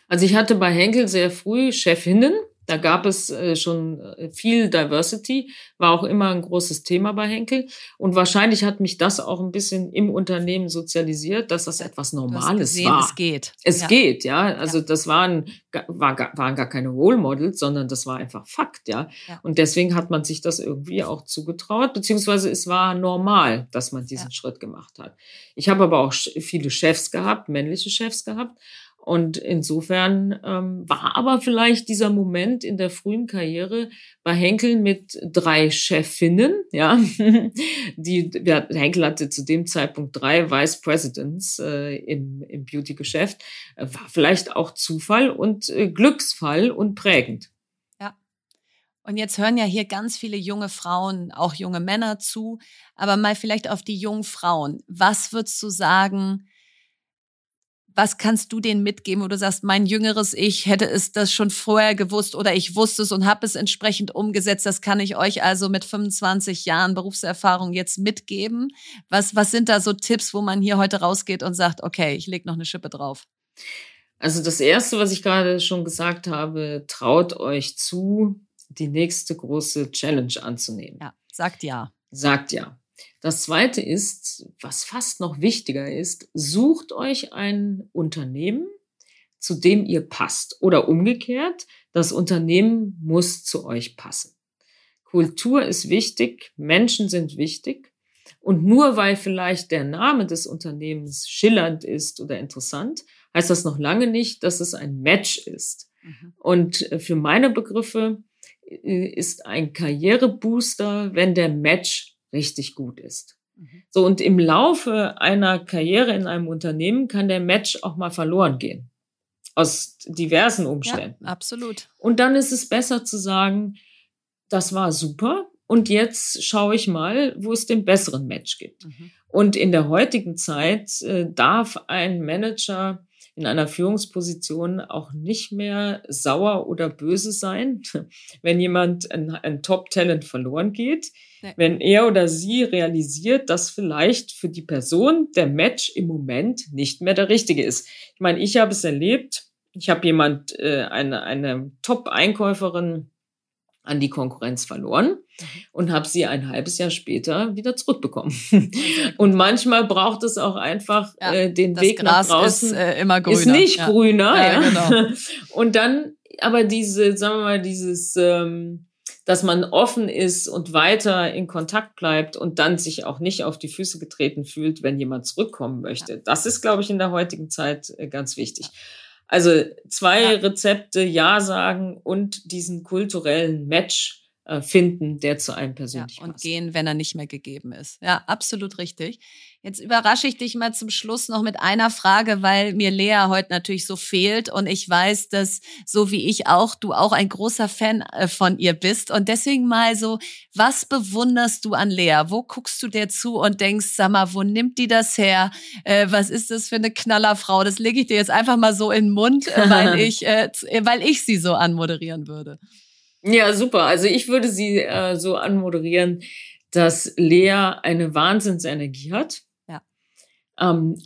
Also ich hatte bei Henkel sehr früh Chefinnen, da gab es äh, schon äh, viel Diversity, war auch immer ein großes Thema bei Henkel. Und wahrscheinlich hat mich das auch ein bisschen im Unternehmen sozialisiert, dass das etwas Normales gesehen, war. Es geht. Es ja. geht, ja. Also ja. das waren, war, waren gar keine Role Models, sondern das war einfach Fakt, ja? ja. Und deswegen hat man sich das irgendwie auch zugetraut, beziehungsweise es war normal, dass man diesen Schritt gemacht hat. Ich habe aber auch viele Chefs gehabt, männliche Chefs gehabt. Und insofern ähm, war aber vielleicht dieser Moment in der frühen Karriere bei Henkel mit drei Chefinnen, ja, die ja, Henkel hatte zu dem Zeitpunkt drei Vice Presidents äh, im, im Beauty-Geschäft, äh, war vielleicht auch Zufall und äh, Glücksfall und prägend. Ja. Und jetzt hören ja hier ganz viele junge Frauen, auch junge Männer zu, aber mal vielleicht auf die jungen Frauen. Was würdest du sagen? Was kannst du denen mitgeben, wo du sagst, mein jüngeres Ich hätte es das schon vorher gewusst oder ich wusste es und habe es entsprechend umgesetzt. Das kann ich euch also mit 25 Jahren Berufserfahrung jetzt mitgeben. Was, was sind da so Tipps, wo man hier heute rausgeht und sagt, okay, ich lege noch eine Schippe drauf? Also das Erste, was ich gerade schon gesagt habe, traut euch zu, die nächste große Challenge anzunehmen. Ja, sagt ja. Sagt ja. Das zweite ist, was fast noch wichtiger ist, sucht euch ein Unternehmen, zu dem ihr passt. Oder umgekehrt, das Unternehmen muss zu euch passen. Kultur ist wichtig, Menschen sind wichtig. Und nur weil vielleicht der Name des Unternehmens schillernd ist oder interessant, heißt das noch lange nicht, dass es ein Match ist. Mhm. Und für meine Begriffe äh, ist ein Karrierebooster, wenn der Match richtig gut ist. Mhm. So, und im Laufe einer Karriere in einem Unternehmen kann der Match auch mal verloren gehen. Aus diversen Umständen. Ja, absolut. Und dann ist es besser zu sagen, das war super. Und jetzt schaue ich mal, wo es den besseren Match gibt. Mhm. Und in der heutigen Zeit äh, darf ein Manager in einer Führungsposition auch nicht mehr sauer oder böse sein, wenn jemand ein, ein Top-Talent verloren geht. Nee. Wenn er oder sie realisiert, dass vielleicht für die Person der Match im Moment nicht mehr der richtige ist. Ich meine, ich habe es erlebt. Ich habe jemand, äh, eine, eine Top-Einkäuferin an die Konkurrenz verloren mhm. und habe sie ein halbes Jahr später wieder zurückbekommen. und manchmal braucht es auch einfach ja, äh, den Weg Gras nach draußen. Ist äh, immer grüner. Ist nicht ja. grüner. Ja, ja. Genau. und dann aber diese, sagen wir mal, dieses, ähm, dass man offen ist und weiter in Kontakt bleibt und dann sich auch nicht auf die Füße getreten fühlt, wenn jemand zurückkommen möchte. Das ist, glaube ich, in der heutigen Zeit äh, ganz wichtig. Also zwei ja. Rezepte Ja sagen und diesen kulturellen Match äh, finden, der zu einem persönlich ja, und passt. gehen, wenn er nicht mehr gegeben ist. Ja, absolut richtig. Jetzt überrasche ich dich mal zum Schluss noch mit einer Frage, weil mir Lea heute natürlich so fehlt und ich weiß, dass so wie ich auch, du auch ein großer Fan äh, von ihr bist und deswegen mal so, was bewunderst du an Lea? Wo guckst du dir zu und denkst, sag mal, wo nimmt die das her? Äh, was ist das für eine Knallerfrau? Das lege ich dir jetzt einfach mal so in den Mund, äh, weil ich, äh, weil ich sie so anmoderieren würde. Ja, super. Also ich würde sie äh, so anmoderieren, dass Lea eine Wahnsinnsenergie hat. Ähm,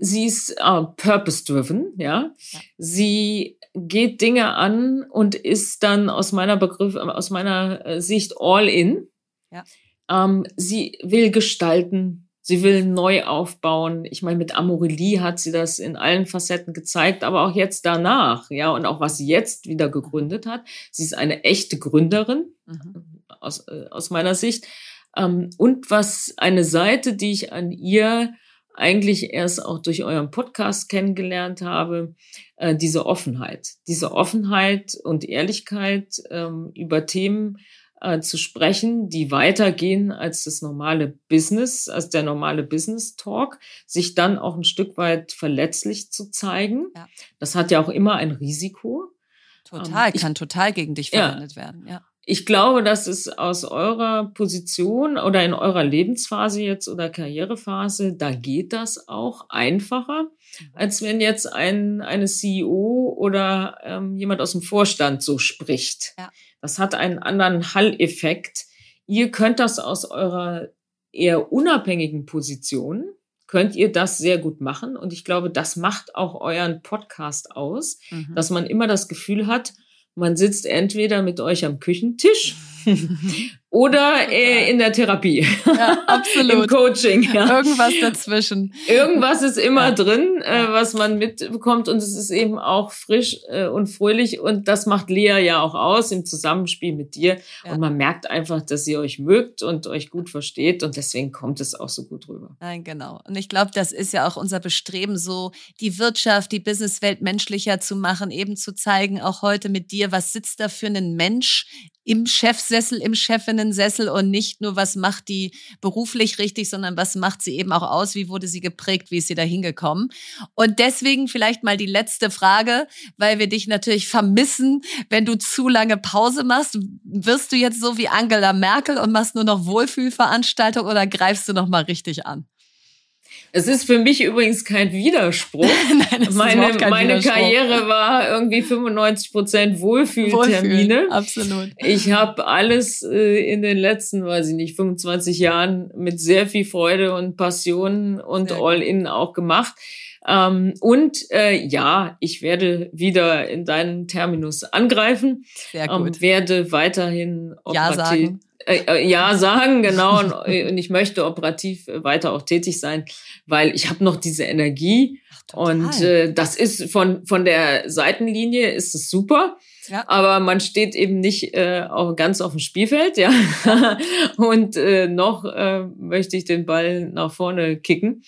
sie ist äh, purpose-driven, ja? ja. Sie geht Dinge an und ist dann aus meiner Begriff, aus meiner äh, Sicht all in. Ja. Ähm, sie will gestalten, Sie will neu aufbauen. Ich meine, mit Amorelie hat sie das in allen Facetten gezeigt, aber auch jetzt danach, ja, und auch was sie jetzt wieder gegründet hat. Sie ist eine echte Gründerin, mhm. aus, äh, aus meiner Sicht. Ähm, und was eine Seite, die ich an ihr eigentlich erst auch durch euren Podcast kennengelernt habe, äh, diese Offenheit. Diese Offenheit und Ehrlichkeit ähm, über Themen, äh, zu sprechen, die weitergehen als das normale Business, als der normale Business Talk, sich dann auch ein Stück weit verletzlich zu zeigen. Ja. Das hat ja auch immer ein Risiko. Total, ähm, ich, kann total gegen dich verwendet ja, werden, ja. Ich glaube, dass es aus eurer Position oder in eurer Lebensphase jetzt oder Karrierephase, da geht das auch einfacher, als wenn jetzt ein eine CEO oder ähm, jemand aus dem Vorstand so spricht. Ja. Das hat einen anderen Hall-Effekt. Ihr könnt das aus eurer eher unabhängigen Position, könnt ihr das sehr gut machen. Und ich glaube, das macht auch euren Podcast aus, mhm. dass man immer das Gefühl hat, man sitzt entweder mit euch am Küchentisch oder äh, in der Therapie. Ja, absolut. Im Coaching. Ja. Irgendwas dazwischen. Irgendwas ist immer ja. drin, äh, was man mitbekommt und es ist eben auch frisch äh, und fröhlich und das macht Lea ja auch aus im Zusammenspiel mit dir ja. und man merkt einfach, dass sie euch mögt und euch gut versteht und deswegen kommt es auch so gut rüber. Nein, genau. Und ich glaube, das ist ja auch unser Bestreben, so die Wirtschaft, die Businesswelt menschlicher zu machen, eben zu zeigen, auch heute mit dir, was sitzt da für ein Mensch im Chefsessel, im Chefinnensessel und nicht nur, was macht die beruflich richtig, sondern was macht sie eben auch aus, wie wurde sie geprägt, wie ist sie da hingekommen. Und deswegen vielleicht mal die letzte Frage, weil wir dich natürlich vermissen, wenn du zu lange Pause machst. Wirst du jetzt so wie Angela Merkel und machst nur noch Wohlfühlveranstaltung oder greifst du noch mal richtig an? Es ist für mich übrigens kein Widerspruch. Nein, meine meine Widerspruch. Karriere war irgendwie 95 Prozent Wohlfühltermine. Wohlfühl, absolut. Ich habe alles äh, in den letzten, weiß ich nicht, 25 Jahren mit sehr viel Freude und Passion und All-In auch gemacht. Ähm, und äh, ja, ich werde wieder in deinen Terminus angreifen. Sehr gut. Ähm, werde weiterhin operativ, ja sagen. Äh, äh, ja sagen, genau. und, äh, und, ich möchte operativ weiter auch tätig sein, weil ich habe noch diese Energie. Ach, und äh, das ist von, von der Seitenlinie ist es super. Ja. Aber man steht eben nicht äh, auch ganz auf dem Spielfeld, ja. und äh, noch äh, möchte ich den Ball nach vorne kicken.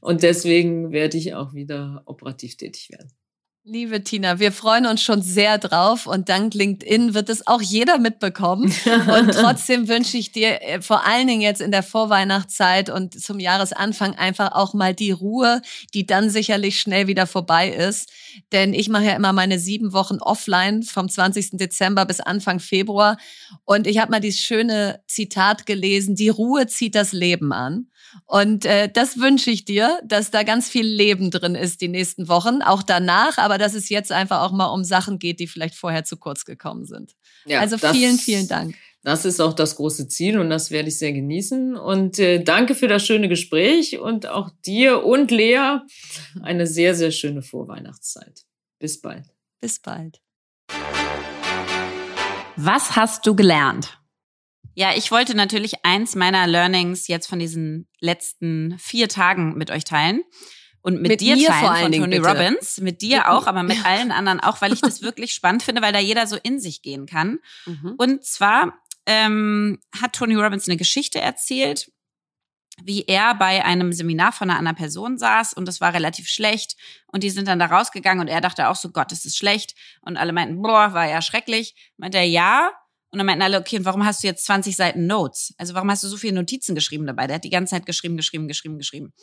Und deswegen werde ich auch wieder operativ tätig werden. Liebe Tina, wir freuen uns schon sehr drauf und dank LinkedIn wird es auch jeder mitbekommen. Und trotzdem wünsche ich dir äh, vor allen Dingen jetzt in der Vorweihnachtszeit und zum Jahresanfang einfach auch mal die Ruhe, die dann sicherlich schnell wieder vorbei ist. Denn ich mache ja immer meine sieben Wochen offline vom 20. Dezember bis Anfang Februar. Und ich habe mal dieses schöne Zitat gelesen, die Ruhe zieht das Leben an. Und äh, das wünsche ich dir, dass da ganz viel Leben drin ist die nächsten Wochen, auch danach, aber dass es jetzt einfach auch mal um Sachen geht, die vielleicht vorher zu kurz gekommen sind. Ja, also vielen, vielen Dank. Das ist auch das große Ziel und das werde ich sehr genießen. Und äh, danke für das schöne Gespräch und auch dir und Lea eine sehr, sehr schöne Vorweihnachtszeit. Bis bald. Bis bald. Was hast du gelernt? Ja, ich wollte natürlich eins meiner Learnings jetzt von diesen letzten vier Tagen mit euch teilen. Und mit, mit dir teilen vor von Tony bitte. Robbins, mit dir auch, aber mit allen anderen auch, weil ich das wirklich spannend finde, weil da jeder so in sich gehen kann. Mhm. Und zwar ähm, hat Tony Robbins eine Geschichte erzählt, wie er bei einem Seminar von einer anderen Person saß und das war relativ schlecht und die sind dann da rausgegangen und er dachte auch so, Gott, das ist schlecht und alle meinten, boah, war ja schrecklich. Meint er, ja, und dann meinten alle, okay, und warum hast du jetzt 20 Seiten Notes? Also warum hast du so viele Notizen geschrieben dabei? Der hat die ganze Zeit geschrieben, geschrieben, geschrieben, geschrieben.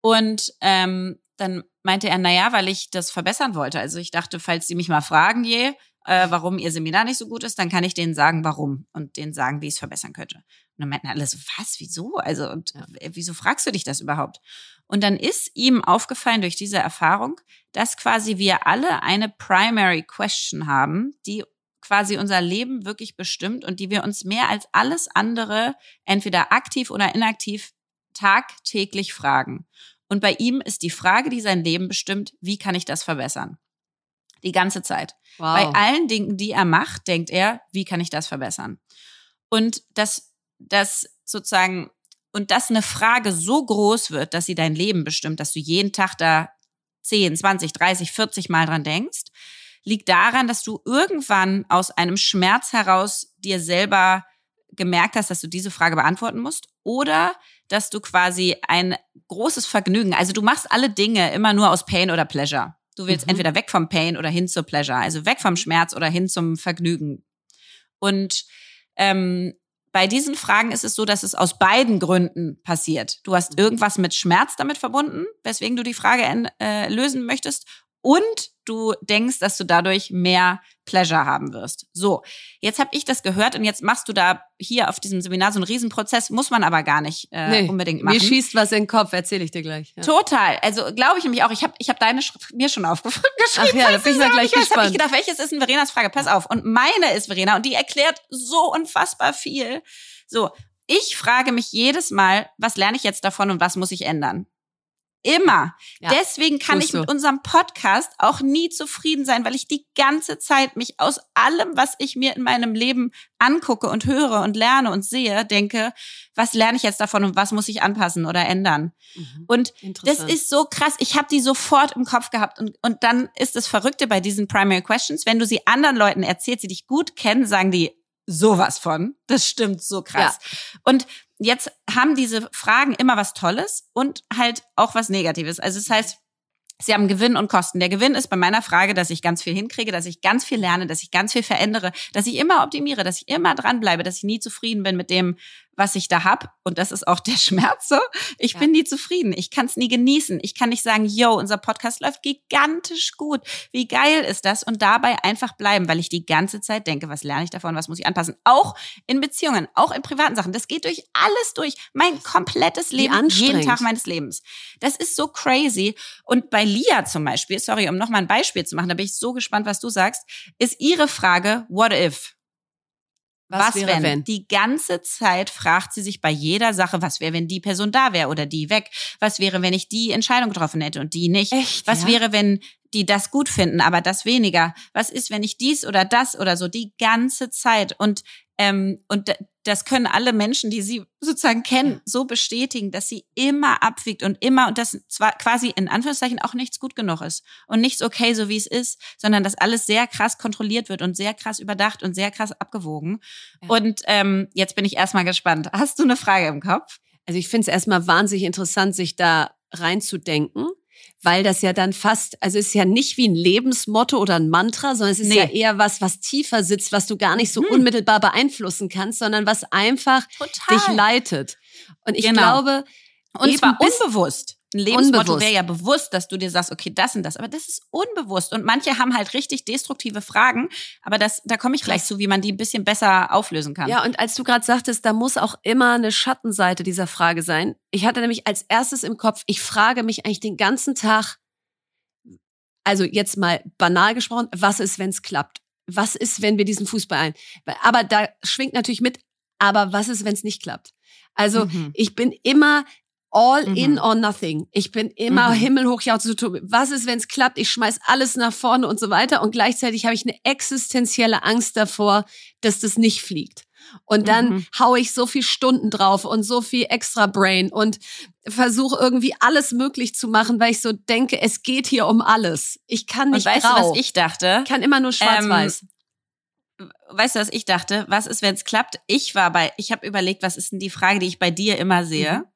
Und ähm, dann meinte er, naja, weil ich das verbessern wollte. Also ich dachte, falls sie mich mal fragen je, äh, warum ihr Seminar nicht so gut ist, dann kann ich denen sagen, warum und denen sagen, wie ich es verbessern könnte. Und dann meinten alle so, was, wieso? Also, und, äh, wieso fragst du dich das überhaupt? Und dann ist ihm aufgefallen durch diese Erfahrung, dass quasi wir alle eine Primary Question haben, die quasi unser Leben wirklich bestimmt und die wir uns mehr als alles andere entweder aktiv oder inaktiv tagtäglich fragen. Und bei ihm ist die Frage, die sein Leben bestimmt, wie kann ich das verbessern? Die ganze Zeit. Wow. Bei allen Dingen, die er macht, denkt er, wie kann ich das verbessern? Und dass das sozusagen, und dass eine Frage so groß wird, dass sie dein Leben bestimmt, dass du jeden Tag da 10, 20, 30, 40 Mal dran denkst, liegt daran, dass du irgendwann aus einem Schmerz heraus dir selber gemerkt hast, dass du diese Frage beantworten musst oder dass du quasi ein großes Vergnügen, also du machst alle Dinge immer nur aus Pain oder Pleasure. Du willst mhm. entweder weg vom Pain oder hin zur Pleasure, also weg vom Schmerz oder hin zum Vergnügen. Und ähm, bei diesen Fragen ist es so, dass es aus beiden Gründen passiert. Du hast mhm. irgendwas mit Schmerz damit verbunden, weswegen du die Frage äh, lösen möchtest, und du denkst, dass du dadurch mehr Pleasure haben wirst. So, jetzt habe ich das gehört und jetzt machst du da hier auf diesem Seminar so einen Riesenprozess, muss man aber gar nicht äh, nee, unbedingt machen. Mir schießt was in den Kopf, erzähle ich dir gleich. Ja. Total, also glaube ich nämlich auch. Ich habe ich hab deine Schrift mir schon aufgeschrieben. Ach ja, da bin ich mal gleich gespannt. Hab ich gedacht, welches ist denn Verenas Frage? Pass auf. Und meine ist Verena und die erklärt so unfassbar viel. So, ich frage mich jedes Mal, was lerne ich jetzt davon und was muss ich ändern? Immer. Ja, Deswegen kann ich mit unserem Podcast auch nie zufrieden sein, weil ich die ganze Zeit mich aus allem, was ich mir in meinem Leben angucke und höre und lerne und sehe, denke, was lerne ich jetzt davon und was muss ich anpassen oder ändern? Mhm. Und das ist so krass. Ich habe die sofort im Kopf gehabt und, und dann ist das Verrückte bei diesen Primary Questions, wenn du sie anderen Leuten erzählst, die dich gut kennen, sagen die, sowas von. Das stimmt so krass. Ja. Und jetzt haben diese Fragen immer was Tolles und halt auch was Negatives. Also das heißt, Sie haben Gewinn und Kosten. Der Gewinn ist bei meiner Frage, dass ich ganz viel hinkriege, dass ich ganz viel lerne, dass ich ganz viel verändere, dass ich immer optimiere, dass ich immer dranbleibe, dass ich nie zufrieden bin mit dem, was ich da hab. Und das ist auch der Schmerz so. Ich ja. bin nie zufrieden. Ich kann es nie genießen. Ich kann nicht sagen, yo, unser Podcast läuft gigantisch gut. Wie geil ist das? Und dabei einfach bleiben, weil ich die ganze Zeit denke, was lerne ich davon, was muss ich anpassen? Auch in Beziehungen, auch in privaten Sachen. Das geht durch alles durch. Mein komplettes Leben, jeden Tag meines Lebens. Das ist so crazy. Und bei Lia zum Beispiel, sorry, um nochmal ein Beispiel zu machen, da bin ich so gespannt, was du sagst, ist ihre Frage, what if? Was, was wäre, wenn? wenn? Die ganze Zeit fragt sie sich bei jeder Sache, was wäre, wenn die Person da wäre oder die weg? Was wäre, wenn ich die Entscheidung getroffen hätte und die nicht? Echt, was ja? wäre, wenn die das gut finden, aber das weniger? Was ist, wenn ich dies oder das oder so die ganze Zeit? Und ähm, und das können alle Menschen, die sie sozusagen kennen, so bestätigen, dass sie immer abwiegt und immer und das zwar quasi in Anführungszeichen auch nichts gut genug ist und nichts okay, so wie es ist, sondern dass alles sehr krass kontrolliert wird und sehr krass überdacht und sehr krass abgewogen. Ja. Und ähm, jetzt bin ich erstmal gespannt. Hast du eine Frage im Kopf? Also ich finde es erstmal wahnsinnig interessant, sich da reinzudenken weil das ja dann fast, also ist ja nicht wie ein Lebensmotto oder ein Mantra, sondern es ist nee. ja eher was, was tiefer sitzt, was du gar nicht so hm. unmittelbar beeinflussen kannst, sondern was einfach Total. dich leitet. Und ich genau. glaube, und zwar unbewusst. Ein Lebensmotto wäre ja bewusst, dass du dir sagst, okay, das und das. Aber das ist unbewusst. Und manche haben halt richtig destruktive Fragen. Aber das, da komme ich gleich zu, wie man die ein bisschen besser auflösen kann. Ja, und als du gerade sagtest, da muss auch immer eine Schattenseite dieser Frage sein. Ich hatte nämlich als erstes im Kopf, ich frage mich eigentlich den ganzen Tag, also jetzt mal banal gesprochen, was ist, wenn es klappt? Was ist, wenn wir diesen Fußball ein? Aber da schwingt natürlich mit, aber was ist, wenn es nicht klappt? Also mhm. ich bin immer all mhm. in or nothing. Ich bin immer mhm. himmelhoch ja zu tun. Was ist, wenn es klappt? Ich schmeiß alles nach vorne und so weiter. Und gleichzeitig habe ich eine existenzielle Angst davor, dass das nicht fliegt. Und dann mhm. hau ich so viel Stunden drauf und so viel extra Brain und versuche irgendwie alles möglich zu machen, weil ich so denke, es geht hier um alles. Ich kann nicht und weißt grau. du, was ich dachte? Ich kann immer nur schwarz-weiß. Ähm, weißt du, was ich dachte? Was ist, wenn es klappt? Ich war bei, ich habe überlegt, was ist denn die Frage, die ich bei dir immer sehe? Mhm.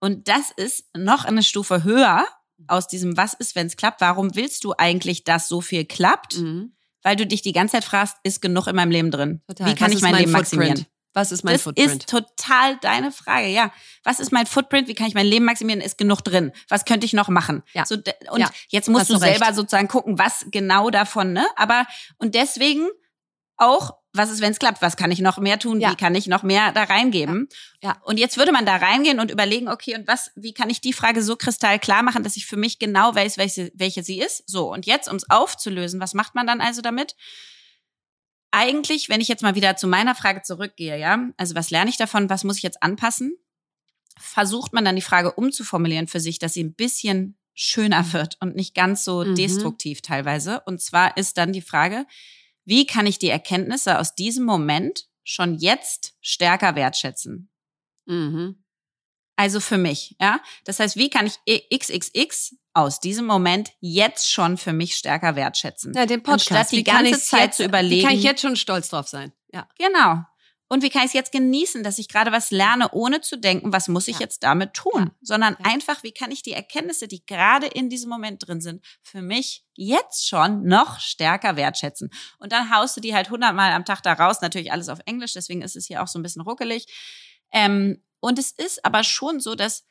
Und das ist noch eine Stufe höher aus diesem Was ist, wenn es klappt. Warum willst du eigentlich, dass so viel klappt? Mhm. Weil du dich die ganze Zeit fragst, ist genug in meinem Leben drin? Total. Wie kann Was ich mein, mein Leben Footprint? maximieren? Was ist mein das Footprint? Das ist total deine Frage, ja. Was ist mein Footprint? Wie kann ich mein Leben maximieren? Ist genug drin? Was könnte ich noch machen? Ja. So, und ja. jetzt musst du selber recht. sozusagen gucken, was genau davon, ne? Aber, und deswegen auch was ist, wenn es klappt? Was kann ich noch mehr tun? Ja. Wie kann ich noch mehr da reingeben? Ja. ja. Und jetzt würde man da reingehen und überlegen, okay, und was, wie kann ich die Frage so kristallklar machen, dass ich für mich genau weiß, welche, welche sie ist? So. Und jetzt, um es aufzulösen, was macht man dann also damit? Eigentlich, wenn ich jetzt mal wieder zu meiner Frage zurückgehe, ja, also was lerne ich davon? Was muss ich jetzt anpassen? Versucht man dann die Frage umzuformulieren für sich, dass sie ein bisschen schöner wird und nicht ganz so mhm. destruktiv teilweise. Und zwar ist dann die Frage, wie kann ich die Erkenntnisse aus diesem Moment schon jetzt stärker wertschätzen? Mhm. Also für mich, ja. Das heißt, wie kann ich XXX aus diesem Moment jetzt schon für mich stärker wertschätzen? Ja, den Podcast. Anstatt die ganze Zeit jetzt, zu überlegen. Wie kann ich jetzt schon stolz drauf sein? Ja. Genau. Und wie kann ich es jetzt genießen, dass ich gerade was lerne, ohne zu denken, was muss ich ja. jetzt damit tun? Ja. Sondern ja. einfach, wie kann ich die Erkenntnisse, die gerade in diesem Moment drin sind, für mich jetzt schon noch stärker wertschätzen. Und dann haust du die halt hundertmal am Tag da raus, natürlich alles auf Englisch, deswegen ist es hier auch so ein bisschen ruckelig. Ähm, und es ist aber schon so, dass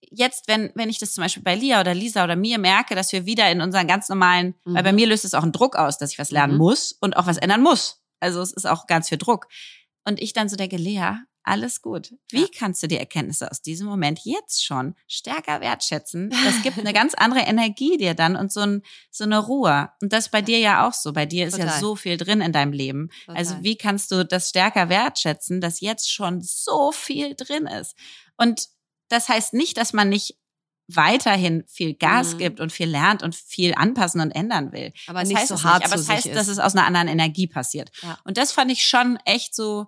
jetzt, wenn, wenn ich das zum Beispiel bei Lia oder Lisa oder mir merke, dass wir wieder in unseren ganz normalen, Mhm. weil bei mir löst es auch einen Druck aus, dass ich was lernen Mhm. muss und auch was ändern muss. Also es ist auch ganz viel Druck. Und ich dann so denke, Lea, alles gut. Wie Ja. kannst du die Erkenntnisse aus diesem Moment jetzt schon stärker wertschätzen? Das gibt eine ganz andere Energie dir dann und so, ein, so eine Ruhe. Und das bei dir ja auch so. Bei dir ist ja Total. so viel drin in deinem Leben. Also Total. wie kannst du das stärker wertschätzen, dass jetzt schon so viel drin ist? Und das heißt nicht, dass man nicht weiterhin viel Gas Mhm. gibt und viel lernt und viel anpassen und ändern will. Aber das nicht heißt so hart nicht, aber es heißt, ist. dass es aus einer anderen Energie passiert. Ja. Und das fand ich schon echt so,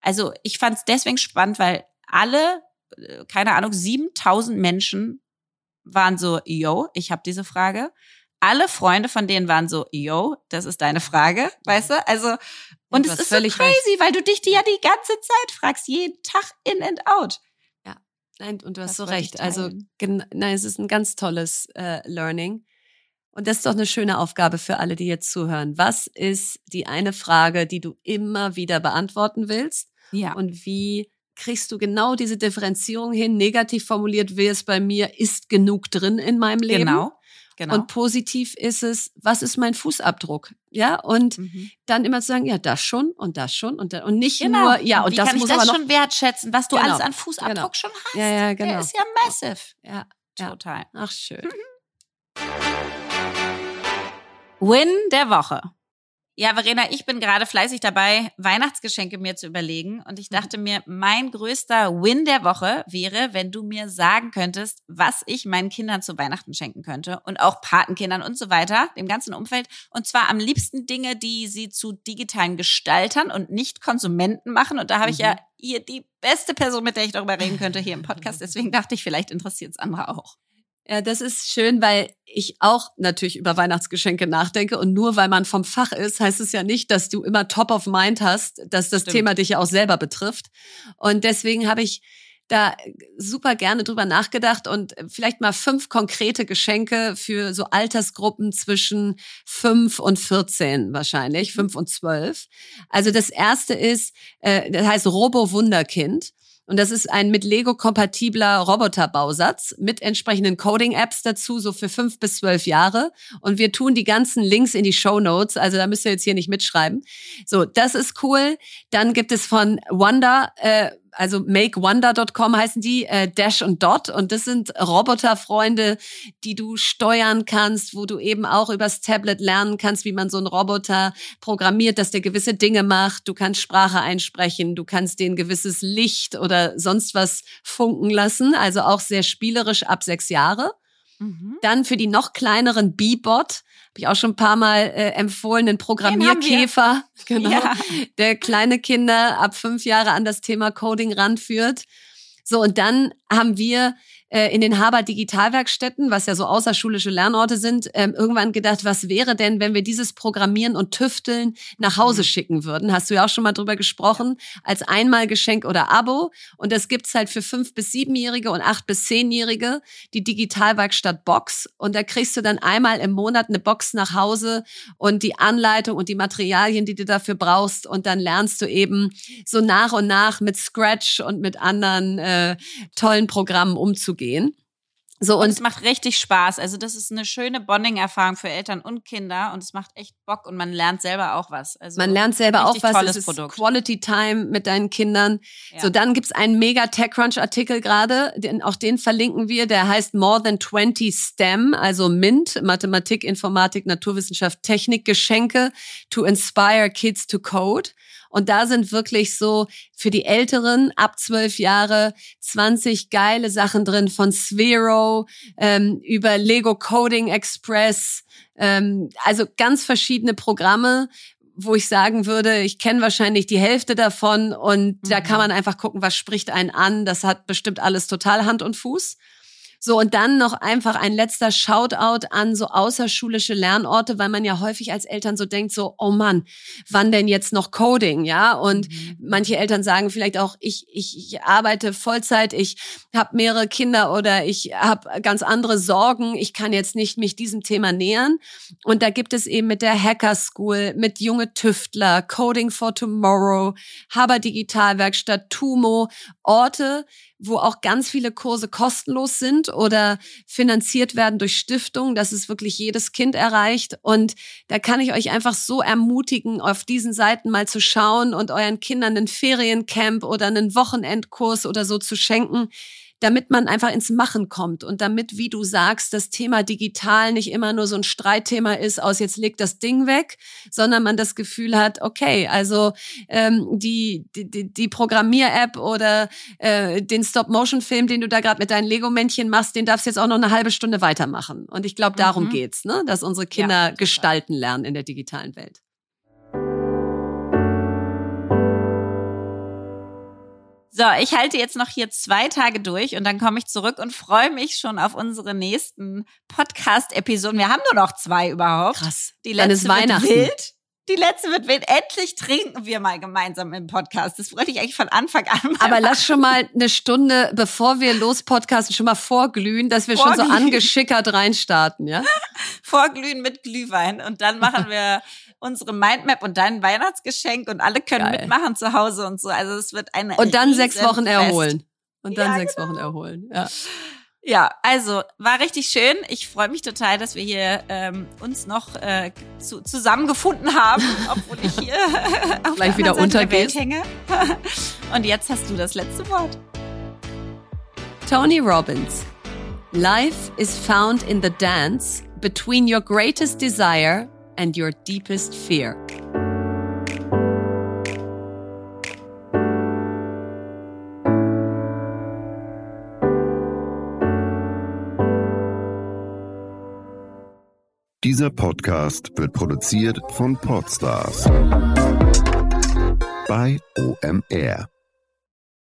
also ich fand es deswegen spannend, weil alle, äh, keine Ahnung, 7000 Menschen waren so, yo, ich habe diese Frage. Alle Freunde von denen waren so, yo, das ist deine Frage, weißt du? Also, und du es ist so crazy, recht. weil du dich die ja die ganze Zeit fragst, jeden Tag in and out. Nein, und du hast Das so wollte ich recht. Also, nein, es ist ein ganz tolles äh, Learning. Und das ist doch eine schöne Aufgabe für alle, die jetzt zuhören. Was ist die eine Frage, die du immer wieder beantworten willst? Ja. Und wie kriegst du genau diese Differenzierung hin? Negativ formuliert wäre es bei mir, ist genug drin in meinem Leben? genau. Genau. Und positiv ist es, was ist mein Fußabdruck? Ja, und Mhm. dann immer zu sagen, ja, das schon und das schon und, da, und nicht Genau. nur, ja, und wie das kann muss ich das noch. schon wertschätzen, was du Genau. alles an Fußabdruck Genau. schon hast. Ja, ja, genau. Der ist ja massive. Ja, ja. Total. Ach, schön. Win der Woche. Ja, Verena, ich bin gerade fleißig dabei, Weihnachtsgeschenke mir zu überlegen. Und ich dachte mir, mein größter Win der Woche wäre, wenn du mir sagen könntest, was ich meinen Kindern zu Weihnachten schenken könnte. Und auch Patenkindern und so weiter, dem ganzen Umfeld. Und zwar am liebsten Dinge, die sie zu digitalen Gestaltern und nicht Konsumenten machen. Und da habe ich Mhm. ja hier die beste Person, mit der ich darüber reden könnte, hier im Podcast. Deswegen dachte ich, vielleicht interessiert es andere auch. Ja, das ist schön, weil ich auch natürlich über Weihnachtsgeschenke nachdenke. Und nur weil man vom Fach ist, heißt es ja nicht, dass du immer top of mind hast, dass das Stimmt. Thema dich ja auch selber betrifft. Und deswegen habe ich da super gerne drüber nachgedacht und vielleicht mal fünf konkrete Geschenke für so Altersgruppen zwischen fünf und 14 wahrscheinlich, fünf und zwölf. Also das erste ist, äh, das heißt Robo Wunderkind. Und das ist ein mit Lego kompatibler Roboterbausatz mit entsprechenden Coding-Apps dazu, so für fünf bis zwölf Jahre. Und wir tun die ganzen Links in die Show Notes. Also da müsst ihr jetzt hier nicht mitschreiben. So, das ist cool. Dann gibt es von Wonder, äh, also makewonder.com heißen die, äh, Dash und Dot. Und das sind Roboterfreunde, die du steuern kannst, wo du eben auch übers Tablet lernen kannst, wie man so einen Roboter programmiert, dass der gewisse Dinge macht. Du kannst Sprache einsprechen, du kannst den gewisses Licht oder sonst was funken lassen. Also auch sehr spielerisch ab sechs Jahre. Mhm. Dann für die noch kleineren B-Bot, habe ich auch schon ein paar Mal äh, empfohlen, den Programmierkäfer, genau, Ja. der kleine Kinder ab fünf Jahre an das Thema Coding ranführt. So, und dann haben wir äh, in den Haber Digitalwerkstätten, was ja so außerschulische Lernorte sind, ähm, irgendwann gedacht, was wäre denn, wenn wir dieses Programmieren und Tüfteln nach Hause Mhm. schicken würden? Hast du ja auch schon mal drüber gesprochen, als Einmalgeschenk oder Abo. Und das gibt's halt für fünf bis siebenjährige und acht bis zehnjährige, die Digitalwerkstatt Box. Und da kriegst du dann einmal im Monat eine Box nach Hause und die Anleitung und die Materialien, die du dafür brauchst. Und dann lernst du eben so nach und nach mit Scratch und mit anderen äh, tollen Programmen umzugehen. So, Und und es macht richtig Spaß. Also das ist eine schöne Bonding-Erfahrung für Eltern und Kinder und es macht echt Bock und man lernt selber auch was. Also man lernt selber auch was. tolles Es ist Produkt. Quality Time mit deinen Kindern. Ja. So, dann gibt's einen mega TechCrunch-Artikel gerade, den, auch den verlinken wir, der heißt More Than 20 STEM, also MINT, Mathematik, Informatik, Naturwissenschaft, Technik, Geschenke to inspire kids to code. Und da sind wirklich so für die Älteren ab zwölf Jahre 20 geile Sachen drin von Sphero ähm, über Lego Coding Express, ähm, also ganz verschiedene Programme, wo ich sagen würde, ich kenne wahrscheinlich die Hälfte davon und da Mhm. kann man einfach gucken, was spricht einen an. Das hat bestimmt alles total Hand und Fuß. So, und dann noch einfach ein letzter Shoutout an so außerschulische Lernorte, weil man ja häufig als Eltern so denkt, so, oh Mann, wann denn jetzt noch Coding, ja? Und Mhm. manche Eltern sagen vielleicht auch, ich, ich, ich arbeite Vollzeit, ich habe mehrere Kinder oder ich habe ganz andere Sorgen, ich kann jetzt nicht mich diesem Thema nähern. Und da gibt es eben mit der Hacker School, mit junge Tüftler, Coding for Tomorrow, Haber Digitalwerkstatt, Tumo, Orte, wo auch ganz viele Kurse kostenlos sind oder finanziert werden durch Stiftungen, dass es wirklich jedes Kind erreicht. Und da kann ich euch einfach so ermutigen, auf diesen Seiten mal zu schauen und euren Kindern einen Feriencamp oder einen Wochenendkurs oder so zu schenken damit man einfach ins Machen kommt und damit, wie du sagst, das Thema digital nicht immer nur so ein Streitthema ist, aus jetzt legt das Ding weg, sondern man das Gefühl hat, okay, also ähm, die, die, die Programmier-App oder äh, den Stop-Motion-Film, den du da gerade mit deinen Lego-Männchen machst, den darfst du jetzt auch noch eine halbe Stunde weitermachen. Und ich glaube, darum mhm. geht's, ne? dass unsere Kinder ja, gestalten lernen in der digitalen Welt. So, ich halte jetzt noch hier zwei Tage durch und dann komme ich zurück und freue mich schon auf unsere nächsten Podcast-Episoden. Wir haben nur noch zwei überhaupt. Krass. Die letzte wird wild. Die letzte wird wild. Endlich trinken wir mal gemeinsam im Podcast. Das wollte ich eigentlich von Anfang an. Aber machen. lass schon mal eine Stunde, bevor wir los podcasten, schon mal vorglühen, dass wir vorglühen. schon so angeschickert reinstarten, ja? vorglühen mit Glühwein und dann machen wir unsere Mindmap und dein Weihnachtsgeschenk und alle können Geil. mitmachen zu Hause und so. Also es wird eine Und dann sechs Wochen erholen. Und dann ja, sechs genau. Wochen erholen. Ja. Ja, also war richtig schön. Ich freue mich total, dass wir hier ähm, uns noch äh, zu, zusammengefunden haben, obwohl ich hier auf Gleich wieder untergehe. hänge. Und jetzt hast du das letzte Wort. Tony Robbins. Life is found in the dance between your greatest desire and your deepest fear. Dieser Podcast wird produziert von Podstars bei OMR.